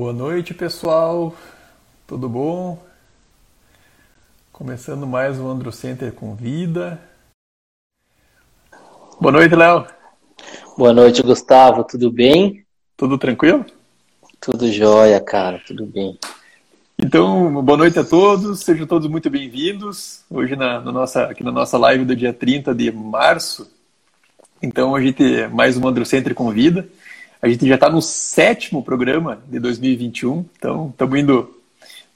Boa noite, pessoal. Tudo bom? Começando mais o Andro Center com vida. Boa noite, Léo. Boa noite, Gustavo. Tudo bem? Tudo tranquilo? Tudo jóia, cara. Tudo bem. Então, boa noite a todos. Sejam todos muito bem-vindos. Hoje na, nossa, aqui na nossa live do dia 30 de março. Então, a gente mais um Andro Center com vida. A gente já está no sétimo programa de 2021. Então, estamos indo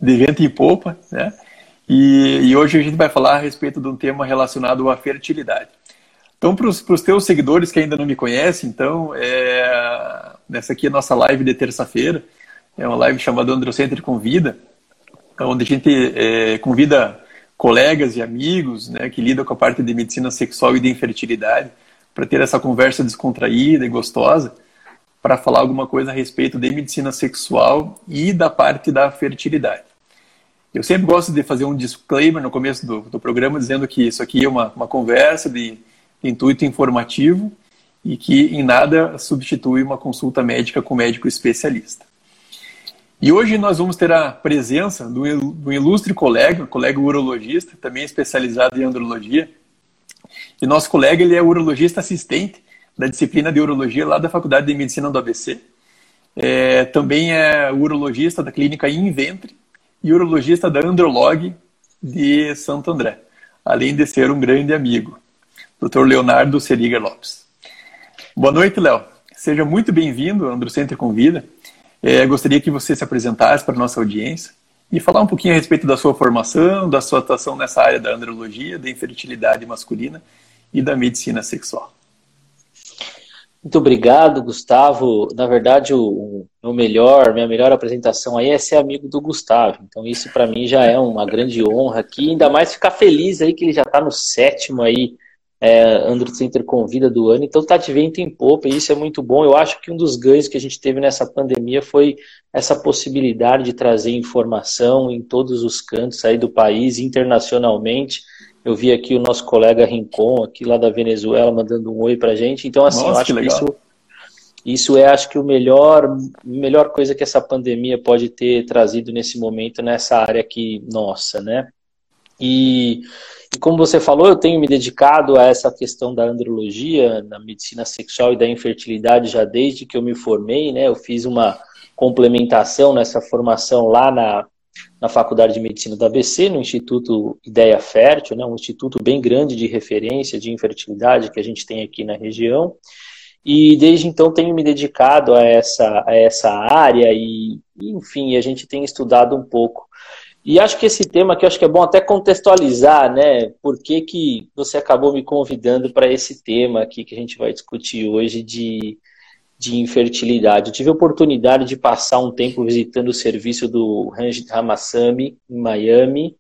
de vento em popa, né? E, e hoje a gente vai falar a respeito de um tema relacionado à fertilidade. Então, para os teus seguidores que ainda não me conhecem, então, é, nessa aqui é a nossa live de terça-feira. É uma live chamada Androcenter Convida, onde a gente é, convida colegas e amigos né, que lidam com a parte de medicina sexual e de infertilidade para ter essa conversa descontraída e gostosa para falar alguma coisa a respeito de medicina sexual e da parte da fertilidade. Eu sempre gosto de fazer um disclaimer no começo do, do programa dizendo que isso aqui é uma, uma conversa de intuito informativo e que em nada substitui uma consulta médica com médico especialista. E hoje nós vamos ter a presença do, do ilustre colega, colega urologista, também especializado em andrologia. E nosso colega ele é urologista assistente da disciplina de urologia lá da Faculdade de Medicina do ABC. É, também é urologista da clínica Inventre e urologista da Androlog de Santo André, além de ser um grande amigo. Dr. Leonardo Seriga Lopes. Boa noite, Léo. Seja muito bem-vindo ao Androcenter Convida. É, gostaria que você se apresentasse para a nossa audiência e falar um pouquinho a respeito da sua formação, da sua atuação nessa área da andrologia, da infertilidade masculina e da medicina sexual. Muito obrigado, Gustavo. Na verdade, o, o melhor, minha melhor apresentação aí é ser amigo do Gustavo. Então, isso para mim já é uma grande honra aqui. Ainda mais ficar feliz aí que ele já está no sétimo aí é, Andro Center convida do ano, então tá de vento em popa, e isso é muito bom. Eu acho que um dos ganhos que a gente teve nessa pandemia foi essa possibilidade de trazer informação em todos os cantos aí do país, internacionalmente. Eu vi aqui o nosso colega Rincon, aqui lá da Venezuela, mandando um oi pra gente. Então, assim, Nossa, eu acho que, que isso, isso é, acho que, o melhor, melhor coisa que essa pandemia pode ter trazido nesse momento, nessa área aqui nossa, né? E e como você falou, eu tenho me dedicado a essa questão da andrologia, na medicina sexual e da infertilidade já desde que eu me formei, né? Eu fiz uma complementação nessa formação lá na, na Faculdade de Medicina da ABC, no Instituto Ideia Fértil, né? um instituto bem grande de referência de infertilidade que a gente tem aqui na região. E desde então tenho me dedicado a essa, a essa área e, enfim, a gente tem estudado um pouco e acho que esse tema que acho que é bom até contextualizar, né? Por que, que você acabou me convidando para esse tema aqui que a gente vai discutir hoje de, de infertilidade. Eu tive a oportunidade de passar um tempo visitando o serviço do Ranjit Ramasamy em Miami.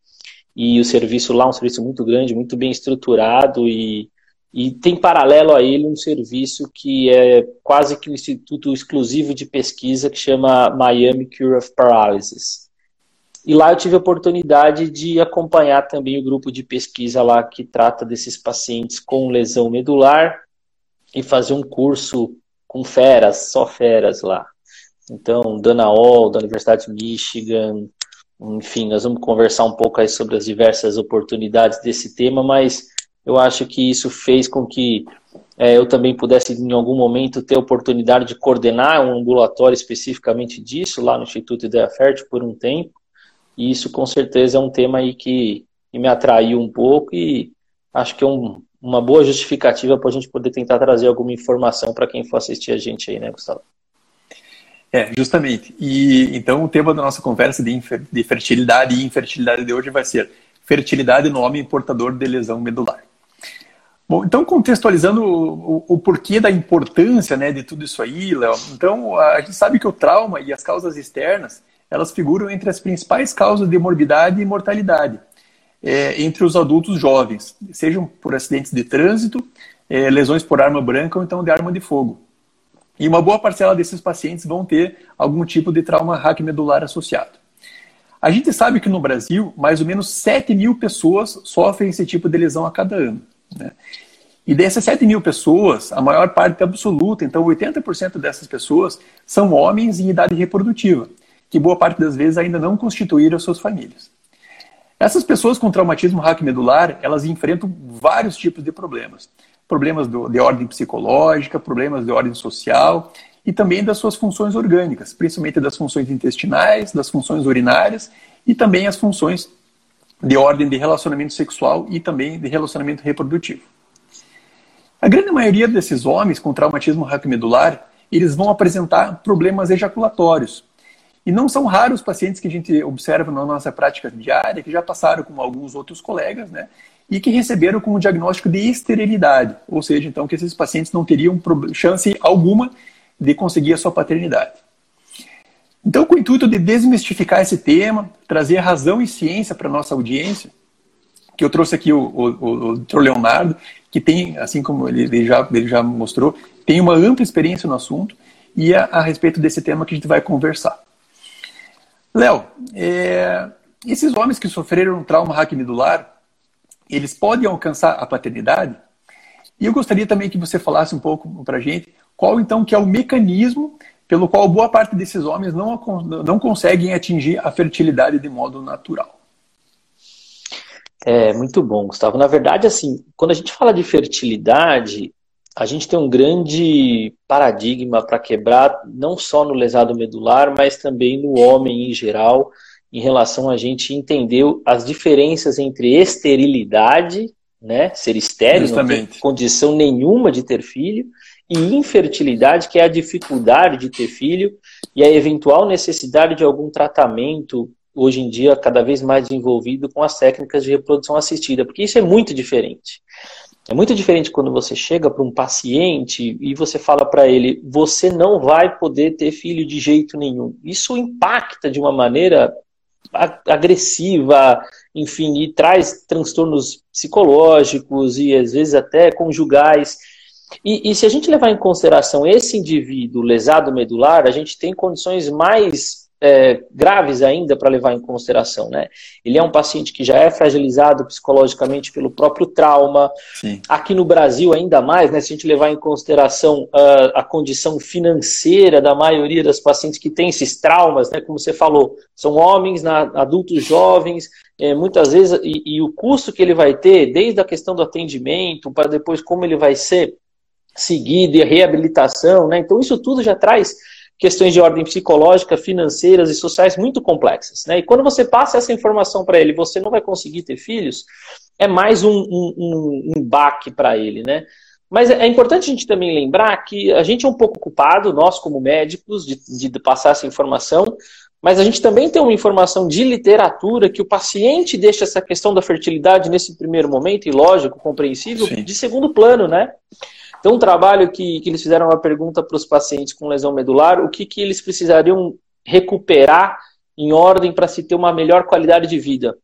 E o serviço lá é um serviço muito grande, muito bem estruturado e, e tem paralelo a ele um serviço que é quase que um instituto exclusivo de pesquisa que chama Miami Cure of Paralysis. E lá eu tive a oportunidade de acompanhar também o grupo de pesquisa lá que trata desses pacientes com lesão medular e fazer um curso com feras, só feras lá. Então, Dana Hall, da Universidade de Michigan, enfim, nós vamos conversar um pouco aí sobre as diversas oportunidades desse tema, mas eu acho que isso fez com que é, eu também pudesse, em algum momento, ter a oportunidade de coordenar um ambulatório especificamente disso, lá no Instituto Ideia Fértil, por um tempo. E isso com certeza é um tema aí que, me atraiu um pouco e acho que é um, uma boa justificativa para a gente poder tentar trazer alguma informação para quem for assistir a gente aí, né, Gustavo? É, justamente. E então o tema da nossa conversa de, de fertilidade e infertilidade de hoje vai ser fertilidade no homem portador de lesão medular. Bom, então contextualizando o, o, o, porquê da importância né, de tudo isso aí, Léo. Então a gente sabe que o trauma e as causas externas elas figuram entre as principais causas de morbidade e mortalidade é, entre os adultos jovens, sejam por acidentes de trânsito, é, lesões por arma branca ou então de arma de fogo. E uma boa parcela desses pacientes vão ter algum tipo de trauma raquimedular associado. A gente sabe que no Brasil, mais ou menos 7 mil pessoas sofrem esse tipo de lesão a cada ano. Né? E dessas 7 mil pessoas, a maior parte absoluta, então 80% dessas pessoas são homens em idade reprodutiva, que boa parte das vezes ainda não constituíram suas famílias. Essas pessoas com traumatismo raquimedular, elas enfrentam vários tipos de problemas. Problemas do, de ordem psicológica, problemas de ordem social e também das suas funções orgânicas, principalmente das funções intestinais, das funções urinárias e também as funções de ordem de relacionamento sexual e também de relacionamento reprodutivo. A grande maioria desses homens com traumatismo raquimedular, eles vão apresentar problemas ejaculatórios. E não são raros os pacientes que a gente observa na nossa prática diária, que já passaram com alguns outros colegas, né? E que receberam com o diagnóstico de esterilidade, ou seja, então que esses pacientes não teriam chance alguma de conseguir a sua paternidade. Então, com o intuito de desmistificar esse tema, trazer razão e ciência para nossa audiência, que eu trouxe aqui o, o, o Dr. Leonardo, que tem, assim como ele, ele, já, ele já mostrou, tem uma ampla experiência no assunto e a, a respeito desse tema que a gente vai conversar. Léo, é, esses homens que sofreram trauma raquimedular, eles podem alcançar a paternidade? E eu gostaria também que você falasse um pouco para a gente qual então que é o mecanismo pelo qual boa parte desses homens não, não conseguem atingir a fertilidade de modo natural. É muito bom, Gustavo. Na verdade, assim, quando a gente fala de fertilidade, a gente tem um grande paradigma para quebrar, não só no lesado medular, mas também no homem em geral, em relação a gente entender as diferenças entre esterilidade, né, ser estéril, Justamente. não ter condição nenhuma de ter filho, e infertilidade, que é a dificuldade de ter filho e a eventual necessidade de algum tratamento hoje em dia cada vez mais envolvido com as técnicas de reprodução assistida, porque isso é muito diferente. É muito diferente quando você chega para um paciente e você fala para ele: você não vai poder ter filho de jeito nenhum. Isso impacta de uma maneira agressiva, enfim, e traz transtornos psicológicos e às vezes até conjugais. E, e se a gente levar em consideração esse indivíduo lesado medular, a gente tem condições mais é, graves ainda para levar em consideração, né? Ele é um paciente que já é fragilizado psicologicamente pelo próprio trauma. Sim. Aqui no Brasil, ainda mais, né? Se a gente levar em consideração uh, a condição financeira da maioria das pacientes que têm esses traumas, né? Como você falou, são homens, na, adultos jovens, é, muitas vezes, e, e o custo que ele vai ter, desde a questão do atendimento, para depois como ele vai ser seguido e a reabilitação, né? Então, isso tudo já traz questões de ordem psicológica, financeiras e sociais muito complexas. Né? E quando você passa essa informação para ele, você não vai conseguir ter filhos, é mais um, um, um, um baque para ele. Né? Mas é importante a gente também lembrar que a gente é um pouco culpado, nós como médicos, de, de passar essa informação, mas a gente também tem uma informação de literatura que o paciente deixa essa questão da fertilidade nesse primeiro momento, e lógico, compreensível, Sim. de segundo plano, né? Então, um trabalho que, que eles fizeram uma pergunta para os pacientes com lesão medular, o que, que eles precisariam recuperar em ordem para se ter uma melhor qualidade de vida.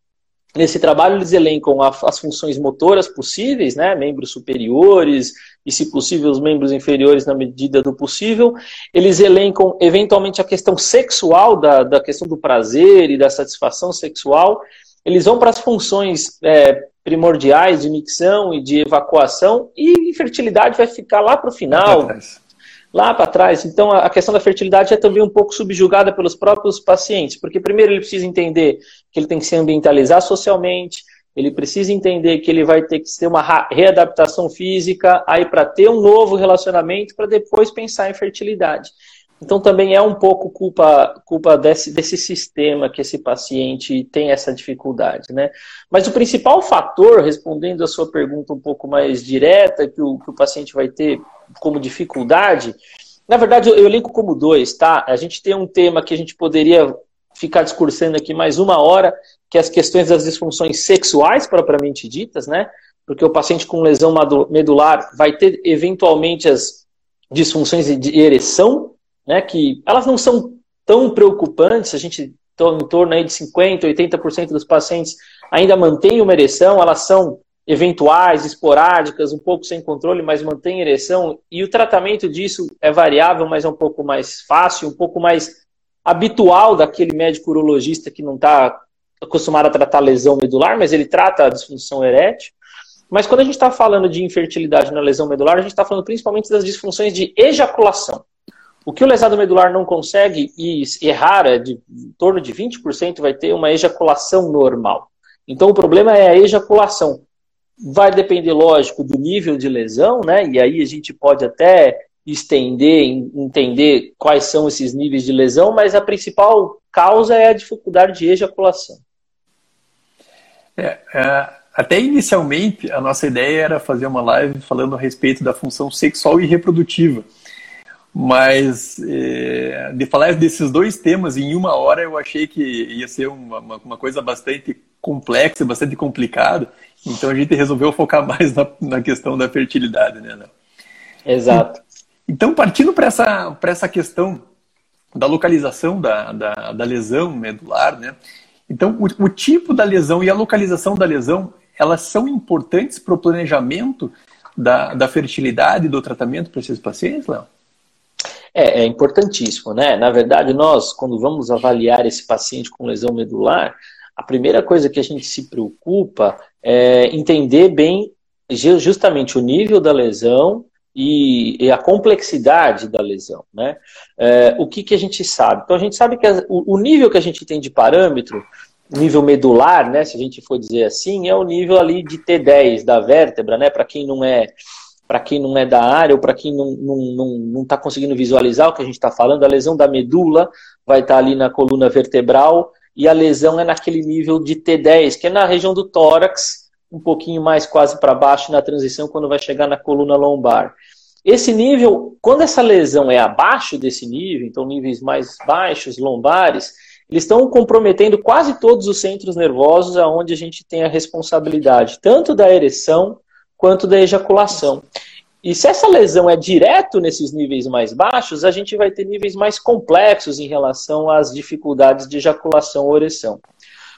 Nesse trabalho, eles elencam as funções motoras possíveis, né, membros superiores e, se possível, os membros inferiores na medida do possível. Eles elencam, eventualmente, a questão sexual, da, da questão do prazer e da satisfação sexual. Eles vão para as funções é, primordiais de micção e de evacuação, e infertilidade vai ficar lá para o final, lá para trás. Então, a questão da fertilidade é também um pouco subjugada pelos próprios pacientes, porque primeiro ele precisa entender que ele tem que se ambientalizar socialmente, ele precisa entender que ele vai ter que ter uma readaptação física, aí para ter um novo relacionamento, para depois pensar em fertilidade. Então também é um pouco culpa, culpa desse, desse sistema que esse paciente tem essa dificuldade, né? Mas o principal fator, respondendo a sua pergunta um pouco mais direta, que o, que o paciente vai ter como dificuldade, na verdade eu, eu como dois, tá? A gente tem um tema que a gente poderia ficar discursando aqui mais uma hora, que é as questões das disfunções sexuais propriamente ditas, né? Porque o paciente com lesão medular vai ter eventualmente as disfunções de ereção, né, que elas não são tão preocupantes, a gente em torno aí de 50%, 80% dos pacientes ainda mantém uma ereção, elas são eventuais, esporádicas, um pouco sem controle, mas mantém ereção, e o tratamento disso é variável, mas é um pouco mais fácil, um pouco mais habitual daquele médico urologista que não está acostumado a tratar lesão medular, mas ele trata a disfunção erétil. Mas quando a gente está falando de infertilidade na lesão medular, a gente está falando principalmente das disfunções de ejaculação. O que o lesado medular não consegue, e errar é de em torno de 20%, vai ter uma ejaculação normal. Então o problema é a ejaculação. Vai depender, lógico, do nível de lesão, né? E aí a gente pode até estender, entender quais são esses níveis de lesão, mas a principal causa é a dificuldade de ejaculação. É, é, até inicialmente a nossa ideia era fazer uma live falando a respeito da função sexual e reprodutiva. Mas é, de falar desses dois temas em uma hora eu achei que ia ser uma, uma, coisa bastante complexa, bastante complicada. Então a gente resolveu focar mais na, na questão da fertilidade, né? Exato. Então, partindo para essa, essa questão da localização da, da, da lesão medular, né? Então, o, o, tipo da lesão e a localização da lesão, elas são importantes para o planejamento da, da fertilidade e do tratamento para esses pacientes, Léo? É, é importantíssimo, né? Na verdade, nós, quando vamos avaliar esse paciente com lesão medular, a primeira coisa que a gente se preocupa é entender bem justamente o nível da lesão e, e a complexidade da lesão. Né? É, o que, que a gente sabe? Então, a gente sabe que a, o, o nível que a gente tem de parâmetro, nível medular, né, se a gente for dizer assim, é o nível ali de T10 da vértebra, né, para quem não é para quem não é da área ou para quem não está não, não, não tá conseguindo visualizar o que a gente está falando, a lesão da medula vai estar tá ali na coluna vertebral e a lesão é naquele nível de T10, que é na região do tórax, um pouquinho mais quase para baixo na transição quando vai chegar na coluna lombar. Esse nível, quando essa lesão é abaixo desse nível, então níveis mais baixos, lombares, eles estão comprometendo quase todos os centros nervosos aonde a gente tem a responsabilidade, tanto da ereção quanto da ejaculação. E se essa lesão é direto nesses níveis mais baixos, a gente vai ter níveis mais complexos em relação às dificuldades de ejaculação ou ereção.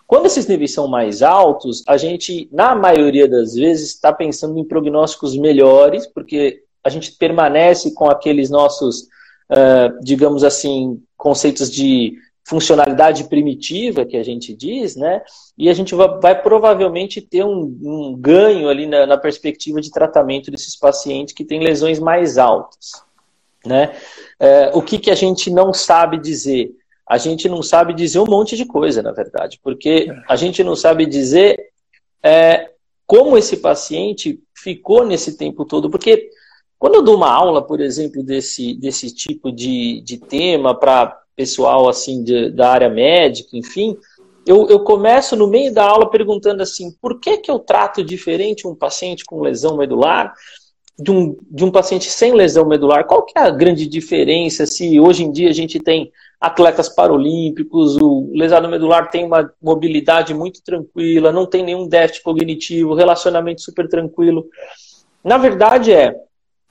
Quando esses níveis são mais altos, a gente, na maioria das vezes, está pensando em prognósticos melhores, porque a gente permanece com aqueles nossos, uh, digamos assim, conceitos de funcionalidade primitiva que a gente diz, né? E a gente vai, provavelmente ter um, um ganho ali na, na, perspectiva de tratamento desses pacientes que têm lesões mais altas, né? Uh, o que, que a gente não sabe dizer? a gente não sabe dizer um monte de coisa, na verdade, porque a gente não sabe dizer é, como esse paciente ficou nesse tempo todo, porque quando eu dou uma aula, por exemplo, desse, desse tipo de, de tema para pessoal assim de, da área médica, enfim, eu, eu começo no meio da aula perguntando assim, por que, que eu trato diferente um paciente com lesão medular de um, de um paciente sem lesão medular? Qual que é a grande diferença se hoje em dia a gente tem atletas paralímpicos, o lesado medular tem uma mobilidade muito tranquila, não tem nenhum déficit cognitivo, relacionamento super tranquilo. Na verdade é,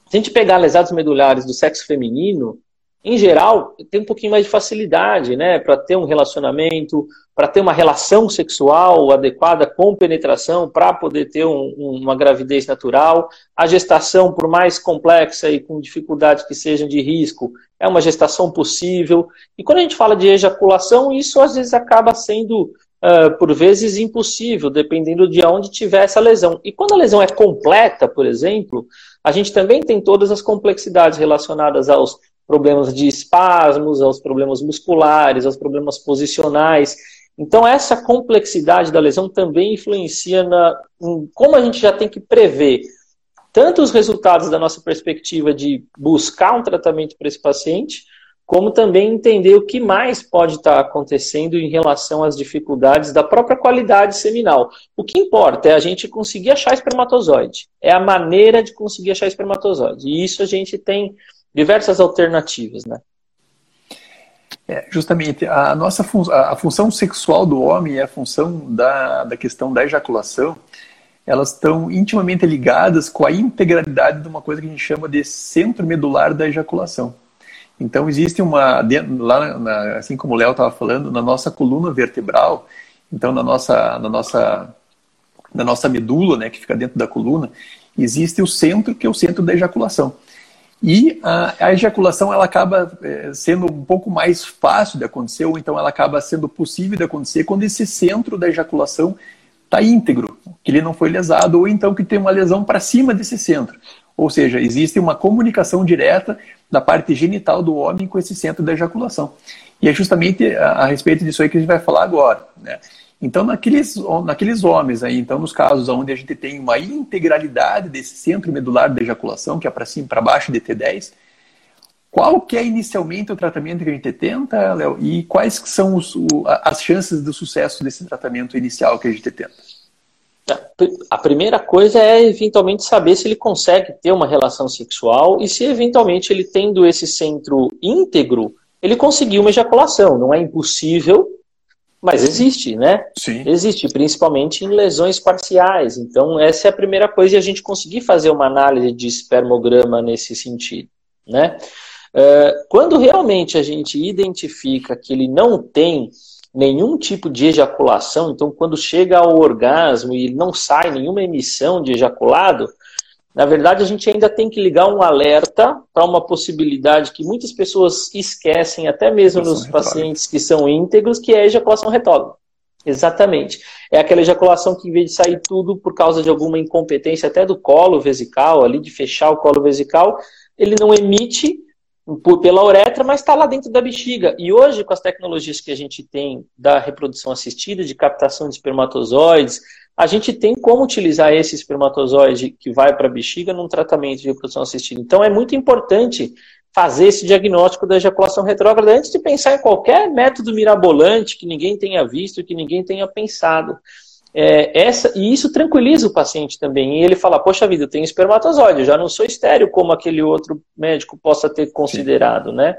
se a gente pegar lesados medulares do sexo feminino, em geral, tem um pouquinho mais de facilidade, né, para ter um relacionamento, para ter uma relação sexual adequada com penetração, para poder ter um, uma gravidez natural. A gestação, por mais complexa e com dificuldades que sejam de risco, é uma gestação possível. E quando a gente fala de ejaculação, isso às vezes acaba sendo, uh, por vezes, impossível, dependendo de onde tiver essa lesão. E quando a lesão é completa, por exemplo, a gente também tem todas as complexidades relacionadas aos problemas de espasmos, aos problemas musculares, aos problemas posicionais. Então, essa complexidade da lesão também influencia na, em como a gente já tem que prever tanto os resultados da nossa perspectiva de buscar um tratamento para esse paciente, como também entender o que mais pode estar acontecendo em relação às dificuldades da própria qualidade seminal. O que importa é a gente conseguir achar espermatozoide. É a maneira de conseguir achar espermatozoide. E isso a gente tem diversas alternativas, né? É, justamente, a nossa fun a função sexual do homem e a função da, da questão da ejaculação, elas estão intimamente ligadas com a integralidade de uma coisa que a gente chama de centro medular da ejaculação. Então existe uma, lá na, assim como o Léo estava falando, na nossa coluna vertebral, então na nossa, na nossa da nossa medula, né, que fica dentro da coluna, existe o centro, que é o centro da ejaculação. E a, a ejaculação ela acaba é, sendo um pouco mais fácil de acontecer, ou então ela acaba sendo possível de acontecer quando esse centro da ejaculação está íntegro, que ele não foi lesado, ou então que tem uma lesão para cima desse centro. Ou seja, existe uma comunicação direta da parte genital do homem com esse centro da ejaculação. E é justamente a, a respeito disso aí que a gente vai falar agora. Né? Então, naqueles, naqueles homens aí, então, nos casos onde a gente tem uma integralidade desse centro medular da ejaculação, que é para cima para baixo de T10, qual que é inicialmente o tratamento que a gente tenta, Léo? E quais são os, o, as chances do sucesso desse tratamento inicial que a gente tenta? A primeira coisa é eventualmente saber se ele consegue ter uma relação sexual e se eventualmente ele tendo esse centro íntegro, ele conseguiu uma ejaculação. Não é impossível, mas existe, né? Sim. Existe, principalmente em lesões parciais. Então, essa é a primeira coisa e a gente conseguir fazer uma análise de espermograma nesse sentido, né? Uh, quando realmente a gente identifica que ele não tem nenhum tipo de ejaculação, então quando chega ao orgasmo e não sai nenhuma emissão de ejaculado, na verdade, a gente ainda tem que ligar um alerta para uma possibilidade que muitas pessoas esquecem, até mesmo nos pacientes que são íntegros, que é a ejaculação retrógrada. Exatamente. É aquela ejaculação que, em vez de sair tudo por causa de alguma incompetência até do colo vesical, ali de fechar o colo vesical, ele não emite por, pela uretra, mas está lá dentro da bexiga. E hoje, com as tecnologias que a gente tem da reprodução assistida, de captação de espermatozoides, a gente tem como utilizar esse espermatozoide que vai para a bexiga num tratamento de reprodução assistida. Então é muito importante fazer esse diagnóstico da ejaculação retrógrada antes de pensar em qualquer método mirabolante que ninguém tenha visto, que ninguém tenha pensado. É, essa, e isso tranquiliza o paciente também. E ele fala, poxa vida, eu tenho espermatozoide, eu já não sou estéreo como aquele outro médico possa ter considerado, Sim. né?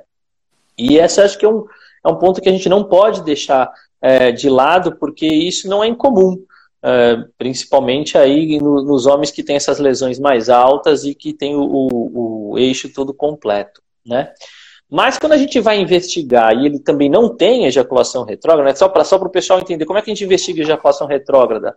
E essa acho que é um, é um ponto que a gente não pode deixar é, de lado, porque isso não é incomum. Uh, principalmente aí no, nos homens que têm essas lesões mais altas e que tem o, o, o, eixo todo completo, né? Mas quando a gente vai investigar e ele também não tem ejaculação retrógrada, né, só para só o pessoal entender como é que a gente investiga ejaculação retrógrada,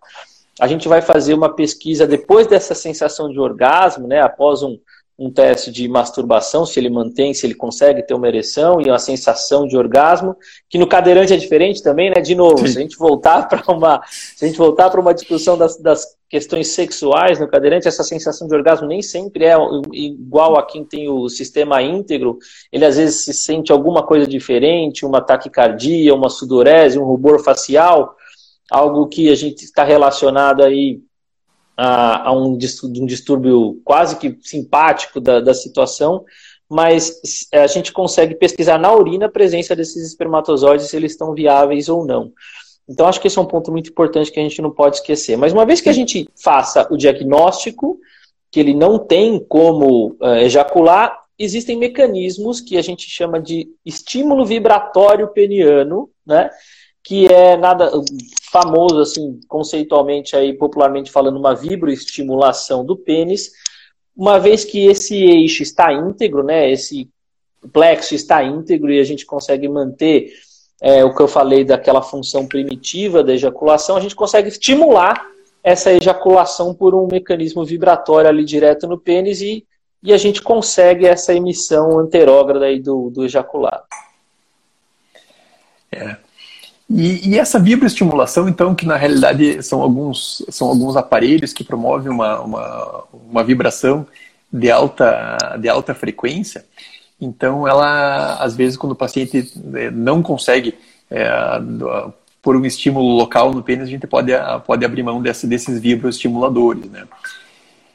a gente vai fazer uma pesquisa depois dessa sensação de orgasmo, né, após um, um teste de masturbação, se ele mantém, se ele consegue ter uma ereção e uma sensação de orgasmo, que no cadeirante é diferente também, né? De novo, Sim. se a gente voltar para uma, se a gente voltar para uma discussão das, das questões sexuais no cadeirante, essa sensação de orgasmo nem sempre é igual a quem tem o sistema íntegro. Ele às vezes se sente alguma coisa diferente, uma taquicardia, uma sudorese, um rubor facial, algo que a gente está relacionado aí a, a um, um, distúrbio quase que simpático da, da situação, mas a gente consegue pesquisar na urina a presença desses espermatozoides, se eles estão viáveis ou não. Então, acho que esse é um ponto muito importante que a gente não pode esquecer. Mas uma vez que a gente faça o diagnóstico, que ele não tem como uh, ejacular, existem mecanismos que a gente chama de estímulo vibratório peniano, né? Que é nada famoso, assim, conceitualmente, aí, popularmente falando, uma vibroestimulação do pênis, uma vez que esse eixo está íntegro, né, esse plexo está íntegro e a gente consegue manter é, o que eu falei daquela função primitiva da ejaculação, a gente consegue estimular essa ejaculação por um mecanismo vibratório ali direto no pênis e, e a gente consegue essa emissão anterógrada aí do, do ejaculado. É. E, e, essa vibroestimulação, então, que na realidade são alguns, são alguns aparelhos que promovem uma, uma, uma vibração de alta, de alta frequência, então ela, às vezes, quando o paciente é, não consegue é, por um estímulo local no pênis, a gente pode, pode abrir mão desse, desses vibroestimuladores, né?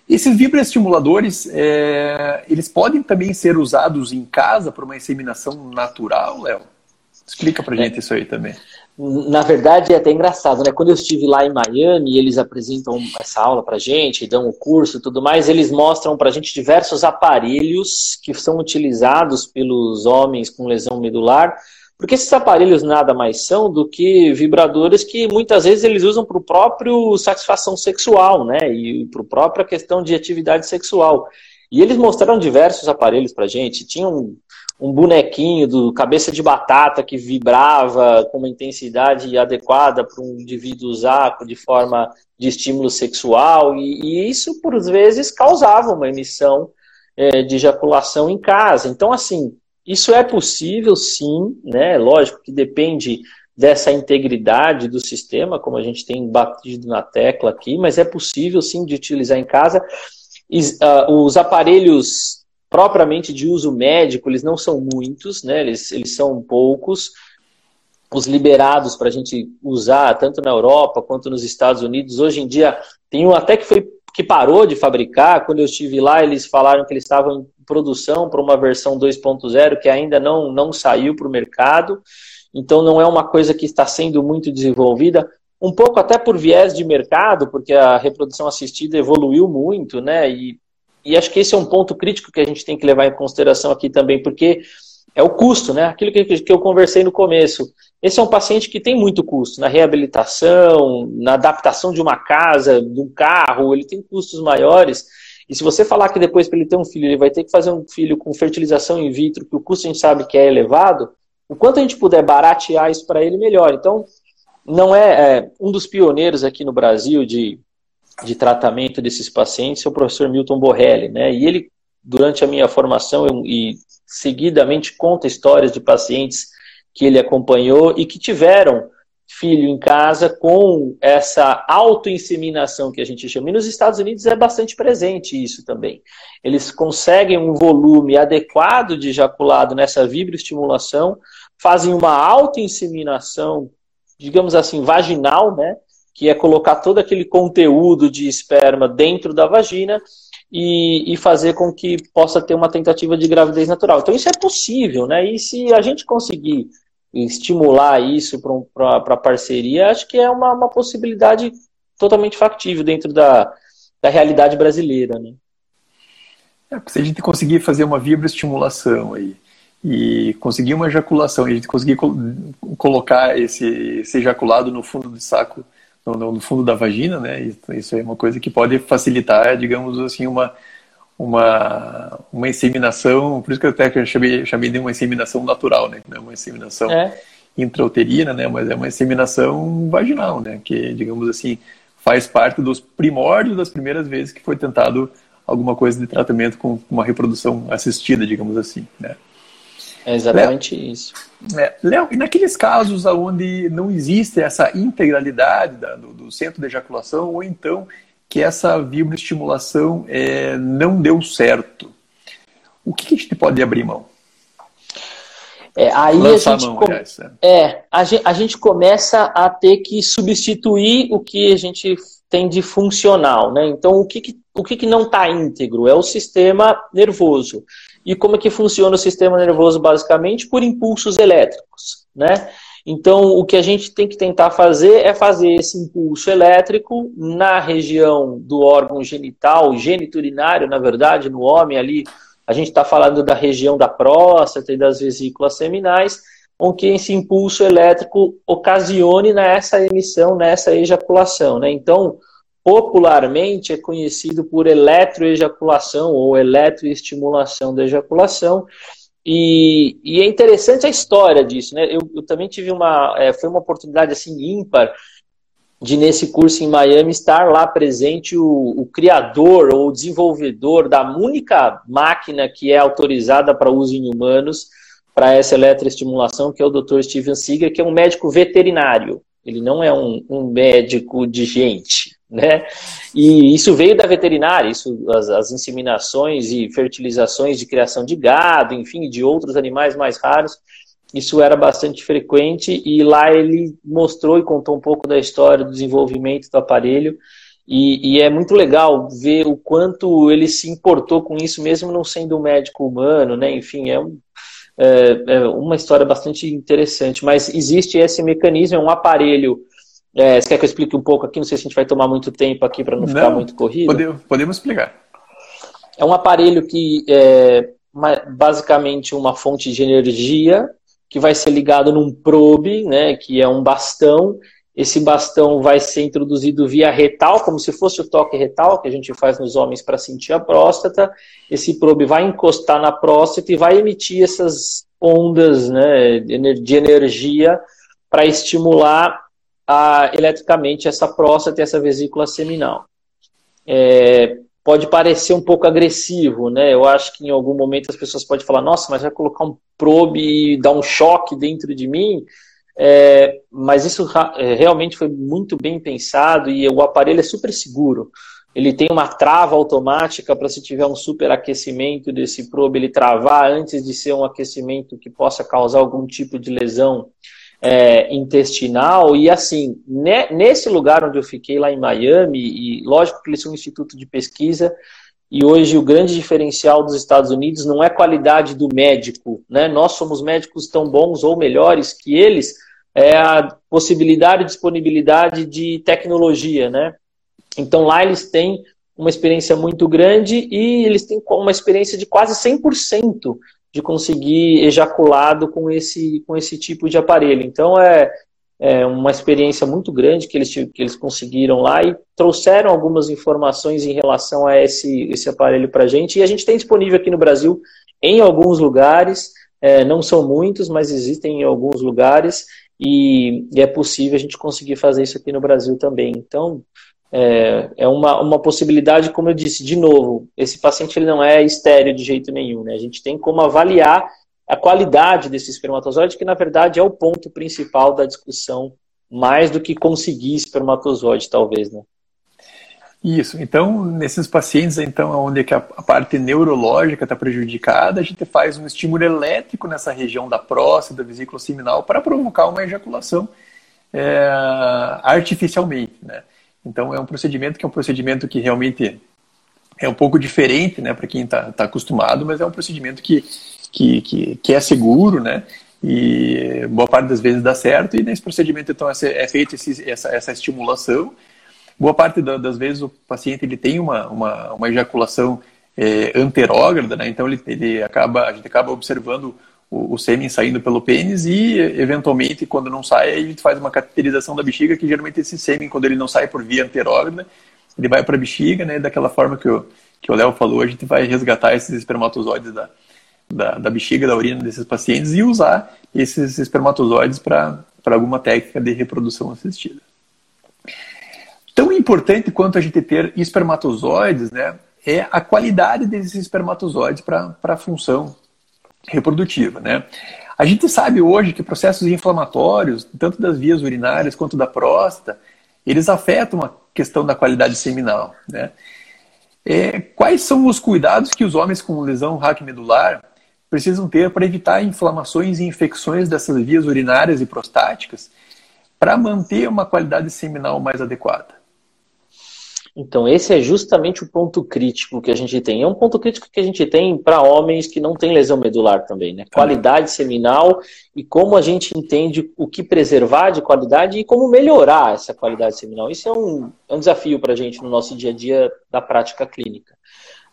Esses vibroestimuladores, é, eles podem também ser usados em casa para uma inseminação natural, Léo? Explica pra gente é. isso aí também. Na verdade, é até engraçado, né? Quando eu estive lá em Miami, eles apresentam essa aula pra gente, dão o curso e tudo mais, eles mostram pra gente diversos aparelhos que são utilizados pelos homens com lesão medular, porque esses aparelhos nada mais são do que vibradores que muitas vezes eles usam para o próprio satisfação sexual, né? E para a própria questão de atividade sexual. E eles mostraram diversos aparelhos para gente. Tinha um, um bonequinho do cabeça de batata que vibrava com uma intensidade adequada para um indivíduo usar de forma de estímulo sexual, e, e isso, por vezes, causava uma emissão é, de ejaculação em casa. Então, assim, isso é possível, sim, né? Lógico que depende dessa integridade do sistema, como a gente tem batido na tecla aqui, mas é possível, sim, de utilizar em casa. Ah, os aparelhos propriamente de uso médico, eles não são muitos, né? eles, eles são poucos. Os liberados para a gente usar, tanto na Europa quanto nos Estados Unidos, hoje em dia tem um até que foi que parou de fabricar. Quando eu estive lá, eles falaram que eles estavam em produção para uma versão 2.0 que ainda não, não saiu para o mercado. Então não é uma coisa que está sendo muito desenvolvida, um pouco até por viés de mercado, porque a reprodução assistida evoluiu muito, né? E e acho que esse é um ponto crítico que a gente tem que levar em consideração aqui também, porque é o custo, né? Aquilo que, que eu conversei no começo. Esse é um paciente que tem muito custo na reabilitação, na adaptação de uma casa, de um carro, ele tem custos maiores. E se você falar que depois para ele ter um filho, ele vai ter que fazer um filho com fertilização in vitro, que o custo a gente sabe que é elevado, o quanto a gente puder baratear isso para ele, melhor. Então, não é, é um dos pioneiros aqui no Brasil de de tratamento desses pacientes é o professor Milton Borrelli, né? E ele, durante a minha formação eu, e seguidamente conta histórias de pacientes que ele acompanhou e que tiveram filho em casa com essa autoinseminação que a gente chama. E nos Estados Unidos é bastante presente isso também. Eles conseguem um volume adequado de ejaculado nessa vibroestimulação, fazem uma autoinseminação, digamos assim, vaginal, né? que é colocar todo aquele conteúdo de esperma dentro da vagina e, e, fazer com que possa ter uma tentativa de gravidez natural. Então isso é possível, né? E se a gente conseguir estimular isso para parceria, acho que é uma, uma possibilidade totalmente factível dentro da, da realidade brasileira, né? É, se a gente conseguir fazer uma vibroestimulação aí e conseguir uma ejaculação e a gente conseguir colocar esse, esse ejaculado no fundo do saco no, no, fundo da vagina, né? Isso é uma coisa que pode facilitar, digamos assim, uma uma, uma inseminação, por isso que eu até chamei, chamei de uma inseminação natural, né? Não é uma inseminação é. intrauterina, né? Mas é uma inseminação vaginal, né? Que, digamos assim, faz parte dos primórdios das primeiras vezes que foi tentado alguma coisa de tratamento com uma reprodução assistida, digamos assim, né? É exatamente Léo, isso. É, Léo, e naqueles casos onde não existe essa integralidade da, do, do, centro de ejaculação, ou então que essa vibroestimulação é, não deu certo, o que, que a gente pode abrir mão? É, aí a gente, mão, aliás, é. é, a gente, a gente começa a ter que substituir o que a gente tem de funcional, né? Então, o que, que o que, que não está íntegro? É o sistema nervoso. E como é que funciona o sistema nervoso basicamente? Por impulsos elétricos, né? Então, o que a gente tem que tentar fazer é fazer esse impulso elétrico na região do órgão genital, geniturinário, na verdade, no homem ali, a gente está falando da região da próstata e das vesículas seminais, onde esse impulso elétrico ocasione nessa emissão, nessa ejaculação, né? Então, popularmente é conhecido por eletroejaculação ou eletroestimulação da ejaculação. E, e, é interessante a história disso, né? Eu, eu também tive uma, é, foi uma oportunidade assim ímpar de nesse curso em Miami estar lá presente o, o criador ou desenvolvedor da única máquina que é autorizada para uso em humanos para essa eletroestimulação, que é o Dr. Steven Seeger, que é um médico veterinário. Ele não é um, um médico de gente, né? E isso veio da veterinária, isso, as, as, inseminações e fertilizações de criação de gado, enfim, de outros animais mais raros, isso era bastante frequente e lá ele mostrou e contou um pouco da história do desenvolvimento do aparelho e, e é muito legal ver o quanto ele se importou com isso, mesmo não sendo um médico humano, né? Enfim, é, um, é, é uma história bastante interessante, mas existe esse mecanismo, é um aparelho é, você quer que eu explique um pouco aqui? Não sei se a gente vai tomar muito tempo aqui para não, não, ficar muito corrido. Podemos, podemos explicar. É um aparelho que é basicamente uma fonte de energia que vai ser ligado num probe, né, que é um bastão. esse bastão vai ser introduzido via retal, como se fosse o toque retal que a gente faz nos homens para sentir a próstata. Esse probe vai encostar na próstata e vai emitir essas ondas né, de energia para estimular a, eletricamente essa próstata e essa vesícula seminal. É, pode parecer um pouco agressivo, né? Eu acho que em algum momento as pessoas podem falar, nossa, mas vai colocar um probe e dar um choque dentro de mim. É, mas isso é, realmente foi muito bem pensado e o aparelho é super seguro. Ele tem uma trava automática para se tiver um superaquecimento desse probe, ele travar antes de ser um aquecimento que possa causar algum tipo de lesão é, intestinal. E assim, nesse lugar onde eu fiquei, lá em Miami, e lógico que eles são um instituto de pesquisa, e hoje o grande diferencial dos Estados Unidos não é a qualidade do médico, né? Nós somos médicos tão bons ou melhores que eles, é a possibilidade e disponibilidade de tecnologia, né? Então lá eles têm uma experiência muito grande e eles têm uma experiência de quase 100% de conseguir ejaculado com esse, com esse tipo de aparelho. Então é, é uma experiência muito grande que eles, que eles conseguiram lá e trouxeram algumas informações em relação a esse, esse aparelho para a gente. E a gente tem disponível aqui no Brasil em alguns lugares, é, não são muitos, mas existem em alguns lugares e, e, é possível a gente conseguir fazer isso aqui no Brasil também. Então, é, é uma, uma possibilidade, como eu disse, de novo, esse paciente ele não é estéreo de jeito nenhum, né? A gente tem como avaliar a qualidade desse espermatozoide, que na verdade é o ponto principal da discussão, mais do que conseguir espermatozoide, talvez, né? Isso. Então, nesses pacientes, então, onde a parte neurológica está prejudicada, a gente faz um estímulo elétrico nessa região da próstata, da vesícula seminal, para provocar uma ejaculação é, artificialmente, né? Então, é um procedimento que é um procedimento que realmente é um pouco diferente, né, para quem está tá acostumado, mas é um procedimento que, que, que, que é seguro, né? E boa parte das vezes dá certo, e nesse procedimento, então, é feita essa, essa estimulação boa parte das vezes o paciente ele tem uma, uma, uma ejaculação é, anterógrada, né? então ele, ele acaba, a gente acaba observando o, o sêmen saindo pelo pênis e, eventualmente, quando não sai, a gente faz uma cateterização da bexiga, que geralmente esse sêmen, quando ele não sai por via anterógrada, ele vai para a bexiga, né? daquela forma que o, que o Léo falou, a gente vai resgatar esses espermatozoides da, da, da bexiga, da urina desses pacientes e usar esses espermatozoides para alguma técnica de reprodução assistida. Tão importante quanto a gente ter espermatozoides, né, é a qualidade desses espermatozoides para a função reprodutiva, né? A gente sabe hoje que processos inflamatórios, tanto das vias urinárias quanto da próstata, eles afetam a questão da qualidade seminal, né? É, quais são os cuidados que os homens com lesão raquimedular precisam ter para evitar inflamações e infecções dessas vias urinárias e prostáticas para manter uma qualidade seminal mais adequada? Então, esse é justamente o ponto crítico que a gente tem. É um ponto crítico que a gente tem para homens que não têm lesão medular também, né? Qualidade seminal e como a gente entende o que preservar de qualidade e como melhorar essa qualidade seminal. Isso é um, é um desafio para a gente no nosso dia a dia da prática clínica.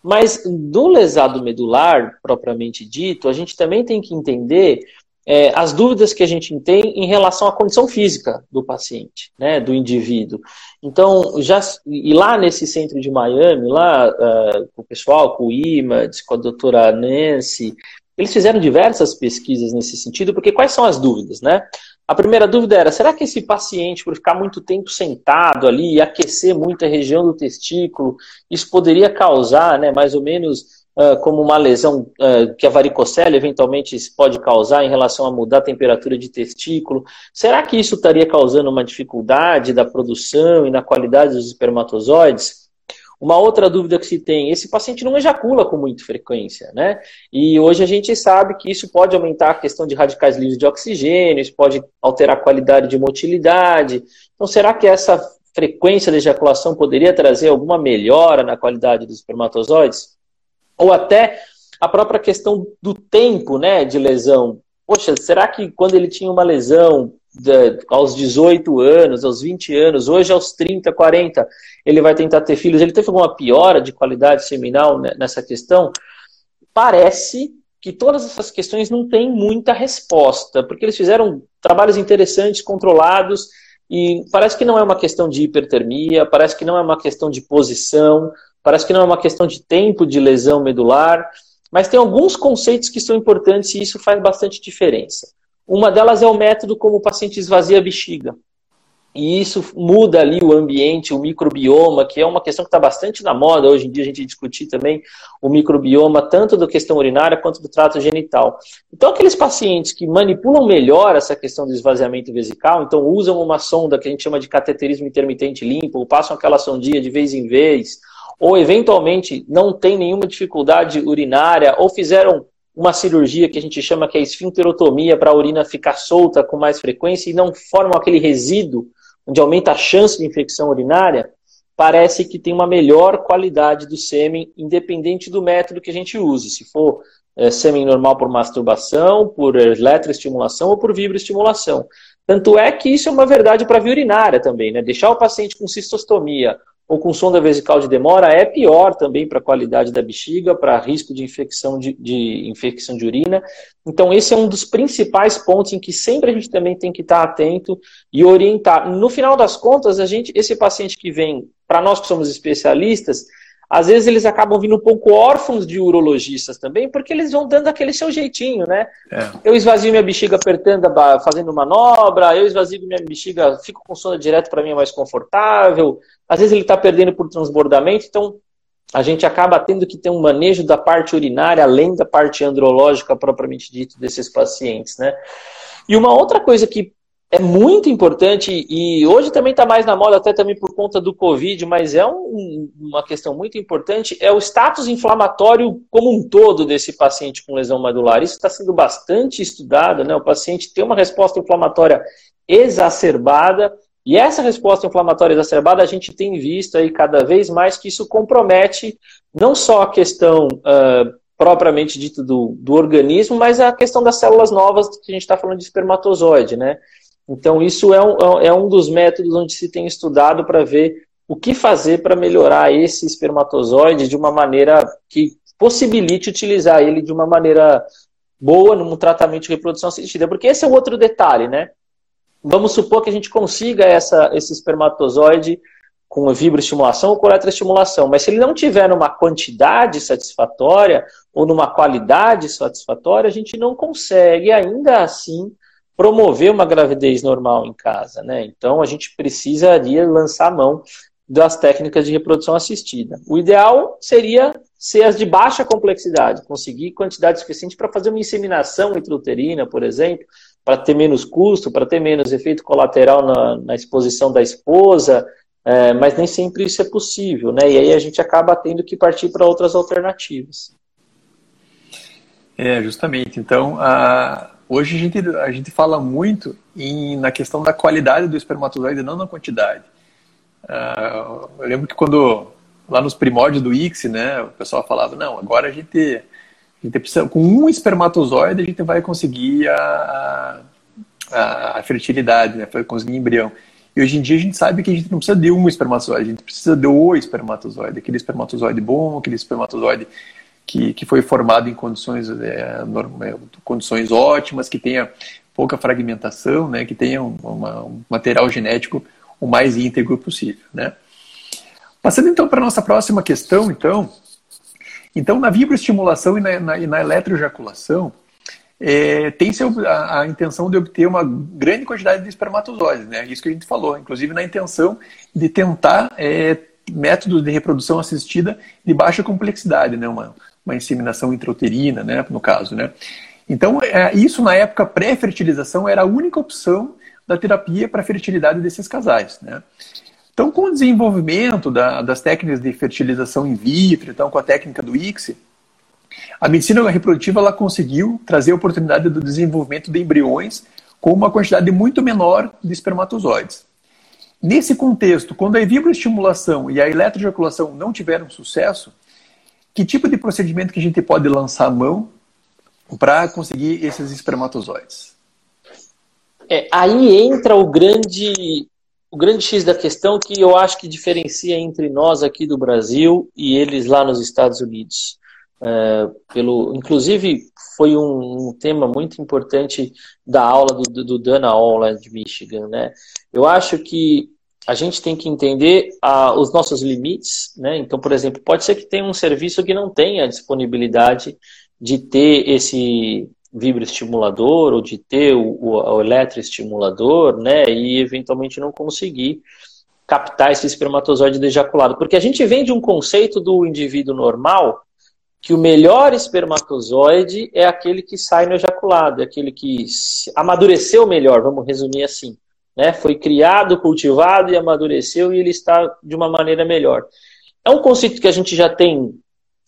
Mas do lesado medular, propriamente dito, a gente também tem que entender é, as dúvidas que a gente tem em relação à condição física do paciente, né, do indivíduo. Então, já e lá nesse centro de Miami, lá uh, com o pessoal, com o IMADS, com a doutora Nancy, eles fizeram diversas pesquisas nesse sentido, porque quais são as dúvidas, né? A primeira dúvida era: será que esse paciente, por ficar muito tempo sentado ali e aquecer muito a região do testículo, isso poderia causar, né, mais ou menos uh, como uma lesão uh, que a varicocele eventualmente pode causar em relação a mudar a temperatura de testículo. Será que isso estaria causando uma dificuldade da produção e na qualidade dos espermatozoides? Uma outra dúvida que se tem, esse paciente não ejacula com muita frequência, né? E hoje a gente sabe que isso pode aumentar a questão de radicais livres de oxigênio, isso pode alterar a qualidade de motilidade. Então, será que essa frequência de ejaculação poderia trazer alguma melhora na qualidade dos espermatozoides? Ou até a própria questão do tempo né, de lesão. Poxa, será que quando ele tinha uma lesão de, aos 18 anos, aos 20 anos, hoje aos 30, 40, ele vai tentar ter filhos? Ele teve alguma piora de qualidade seminal nessa questão? Parece que todas essas questões não têm muita resposta, porque eles fizeram trabalhos interessantes, controlados, e parece que não é uma questão de hipertermia, parece que não é uma questão de posição, parece que não é uma questão de tempo de lesão medular, mas tem alguns conceitos que são importantes e isso faz bastante diferença. Uma delas é o método como o paciente esvazia a bexiga. E isso muda ali o ambiente, o microbioma, que é uma questão que está bastante na moda hoje em dia, a gente discutir também o microbioma, tanto da questão urinária quanto do trato genital. Então, aqueles pacientes que manipulam melhor essa questão do esvaziamento vesical, então usam uma sonda que a gente chama de cateterismo intermitente limpo, ou passam aquela sondinha de vez em vez, ou eventualmente não tem nenhuma dificuldade urinária, ou fizeram uma cirurgia que a gente chama que é esfincterotomia para a urina ficar solta com mais frequência e não formam aquele resíduo onde aumenta a chance de infecção urinária, parece que tem uma melhor qualidade do sêmen, independente do método que a gente use. Se for é, sêmen normal por masturbação, por eletroestimulação ou por vibroestimulação. Tanto é que isso é uma verdade para a via urinária também, né? Deixar o paciente com cistostomia ou com sonda vesical de demora é pior também para a qualidade da bexiga, para risco de infecção de, de, infecção de urina. Então, esse é um dos principais pontos em que sempre a gente também tem que estar atento e orientar. No final das contas, a gente, esse paciente que vem, para nós que somos especialistas, às vezes eles acabam vindo um pouco órfãos de urologistas também, porque eles vão dando aquele seu jeitinho, né? É. Eu esvazio minha bexiga apertando, fazendo manobra, eu esvazio minha bexiga, fico com sonda direto para mim é mais confortável. Às vezes ele está perdendo por transbordamento, então a gente acaba tendo que ter um manejo da parte urinária, além da parte andrológica propriamente dito desses pacientes, né? E uma outra coisa que é muito importante e hoje também está mais na moda, até também por conta do Covid, mas é um, uma questão muito importante, é o status inflamatório como um todo desse paciente com lesão medular. Isso está sendo bastante estudado, né? O paciente tem uma resposta inflamatória exacerbada, e essa resposta inflamatória exacerbada a gente tem visto aí cada vez mais que isso compromete não só a questão uh, propriamente dita do, do organismo, mas a questão das células novas que a gente está falando de espermatozoide, né? Então, isso é um, é um dos métodos onde se tem estudado para ver o que fazer para melhorar esse espermatozoide de uma maneira que possibilite utilizar ele de uma maneira boa num tratamento de reprodução assistida. Porque esse é o outro detalhe, né? Vamos supor que a gente consiga essa, esse espermatozoide com vibroestimulação ou com eletroestimulação, mas se ele não tiver numa quantidade satisfatória ou numa qualidade satisfatória, a gente não consegue ainda assim promover uma gravidez normal em casa, né? Então a gente precisaria lançar mão das técnicas de reprodução assistida. O ideal seria ser as de baixa complexidade, conseguir quantidade suficiente para fazer uma inseminação intrauterina, por exemplo, para ter menos custo, para ter menos efeito colateral na, na exposição da esposa, é, mas nem sempre isso é possível, né? E aí a gente acaba tendo que partir para outras alternativas. É, justamente. Então, a, Hoje a gente, a gente fala muito em, na questão da qualidade do espermatozoide, não na quantidade. Uh, eu lembro que quando, lá nos primórdios do ICSI, né, o pessoal falava, não, agora a gente, a gente precisa, com um espermatozoide a gente vai conseguir a, a, a fertilidade, né, conseguir embrião. E hoje em dia a gente sabe que a gente não precisa de um espermatozoide, a gente precisa de o espermatozoide, aquele espermatozoide bom, aquele espermatozoide que, que foi formado em condições, é, é, condições ótimas, que tenha pouca fragmentação, né, que tenha um, uma, um material genético o mais íntegro possível. Né. Passando então para a nossa próxima questão, então, então na vibroestimulação e na, na, e na eletroejaculação, é, tem-se a, a, intenção de obter uma grande quantidade de espermatozoides, né? Isso que a gente falou, inclusive na intenção de tentar é, métodos de reprodução assistida de baixa complexidade, né? Uma, uma inseminação intrauterina, né, no caso, né. Então, é, isso na época pré-fertilização era a única opção da terapia para a fertilidade desses casais, né. Então, com o desenvolvimento da, das técnicas de fertilização in vitro, então com a técnica do ICSI, a medicina reprodutiva ela conseguiu trazer a oportunidade do desenvolvimento de embriões com uma quantidade muito menor de espermatozoides. Nesse contexto, quando a vibroestimulação e a eletroejaculação não tiveram sucesso, que tipo de procedimento que a gente pode lançar a mão para conseguir esses espermatozoides? É, aí entra o grande, o grande X da questão que eu acho que diferencia entre nós aqui do Brasil e eles lá nos Estados Unidos. é, pelo, inclusive foi um, um, tema muito importante da aula do, do Dana Hall de Michigan, né? Eu acho que a gente tem que entender ah, os nossos limites, né? Então, por exemplo, pode ser que tenha um serviço que não tenha disponibilidade de ter esse vibroestimulador ou de ter o, o, o eletroestimulador, né? E eventualmente não conseguir captar esse espermatozoide ejaculado. Porque a gente vem de um conceito do indivíduo normal que o melhor espermatozoide é aquele que sai no ejaculado, é aquele que amadureceu melhor, vamos resumir assim. Né? Foi criado, cultivado e amadureceu e ele está de uma maneira melhor. É um conceito que a gente já tem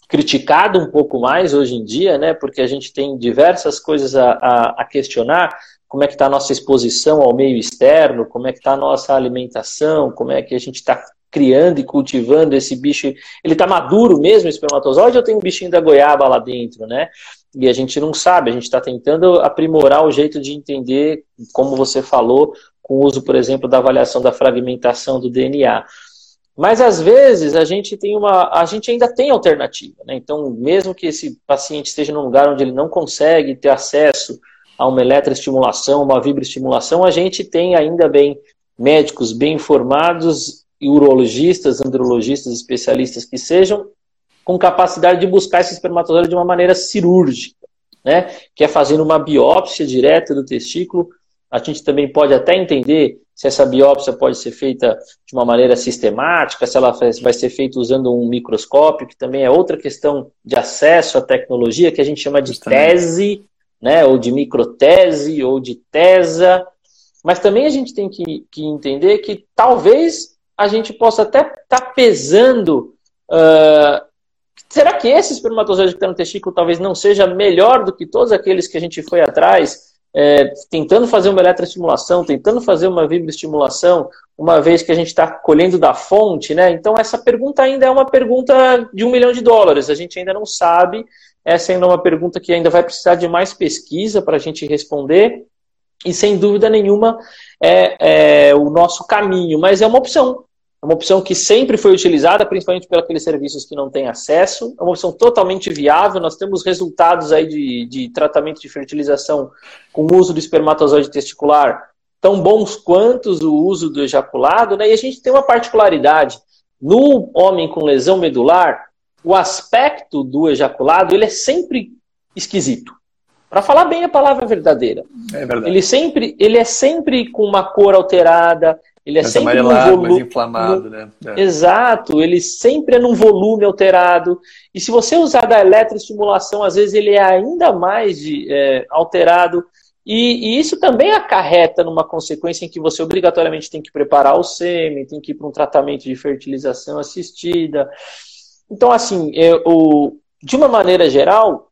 criticado um pouco mais hoje em dia, né? porque a gente tem diversas coisas a, a, a questionar, como é que está a nossa exposição ao meio externo, como é que está a nossa alimentação, como é que a gente está criando e cultivando esse bicho. Ele está maduro mesmo, o espermatozoide, ou tem um bichinho da goiaba lá dentro, né? E a gente não sabe, a gente está tentando aprimorar o jeito de entender, como você falou, com o uso, por exemplo, da avaliação da fragmentação do DNA. Mas às vezes a gente tem uma, a gente ainda tem alternativa, né? Então, mesmo que esse paciente esteja num lugar onde ele não consegue ter acesso a uma eletroestimulação, uma vibroestimulação, a gente tem ainda bem médicos bem informados, urologistas, andrologistas, especialistas que sejam, com capacidade de buscar esse espermatozoide de uma maneira cirúrgica, né? Que é fazendo uma biópsia direta do testículo. A gente também pode até entender se essa biópsia pode ser feita de uma maneira sistemática, se ela vai ser feita usando um microscópio, que também é outra questão de acesso à tecnologia, que a gente chama de tese né, ou de microtese, ou de tesa, mas também a gente tem que, que entender que talvez a gente possa até estar tá pesando. Uh, será que esse espermatozoide que está no testículo talvez não seja melhor do que todos aqueles que a gente foi atrás, é, tentando fazer uma eletroestimulação, tentando fazer uma vibroestimulação, uma vez que a gente está colhendo da fonte, né? Então essa pergunta ainda é uma pergunta de um milhão de dólares. A gente ainda não sabe essa ainda é uma pergunta que ainda vai precisar de mais pesquisa para a gente responder, e sem dúvida nenhuma é, é, o nosso caminho, mas é uma opção. É uma opção que sempre foi utilizada, principalmente aqueles serviços que não têm acesso. É uma opção totalmente viável. Nós temos resultados aí de, de tratamento de fertilização com o uso do espermatozoide testicular tão bons quanto o uso do ejaculado, né? E a gente tem uma particularidade. No homem com lesão medular, o aspecto do ejaculado ele é sempre esquisito. Para falar bem a palavra verdadeira. É verdade. Ele sempre, ele é sempre com uma cor alterada, ele é mais sempre num volume inflamado, né? É. Exato, ele sempre é num volume alterado. E se você usar da eletroestimulação, às vezes ele é ainda mais de, é, alterado. E, e, isso também acarreta numa consequência em que você obrigatoriamente tem que preparar o sêmen, tem que ir para um tratamento de fertilização assistida. Então, assim, eu, de uma maneira geral,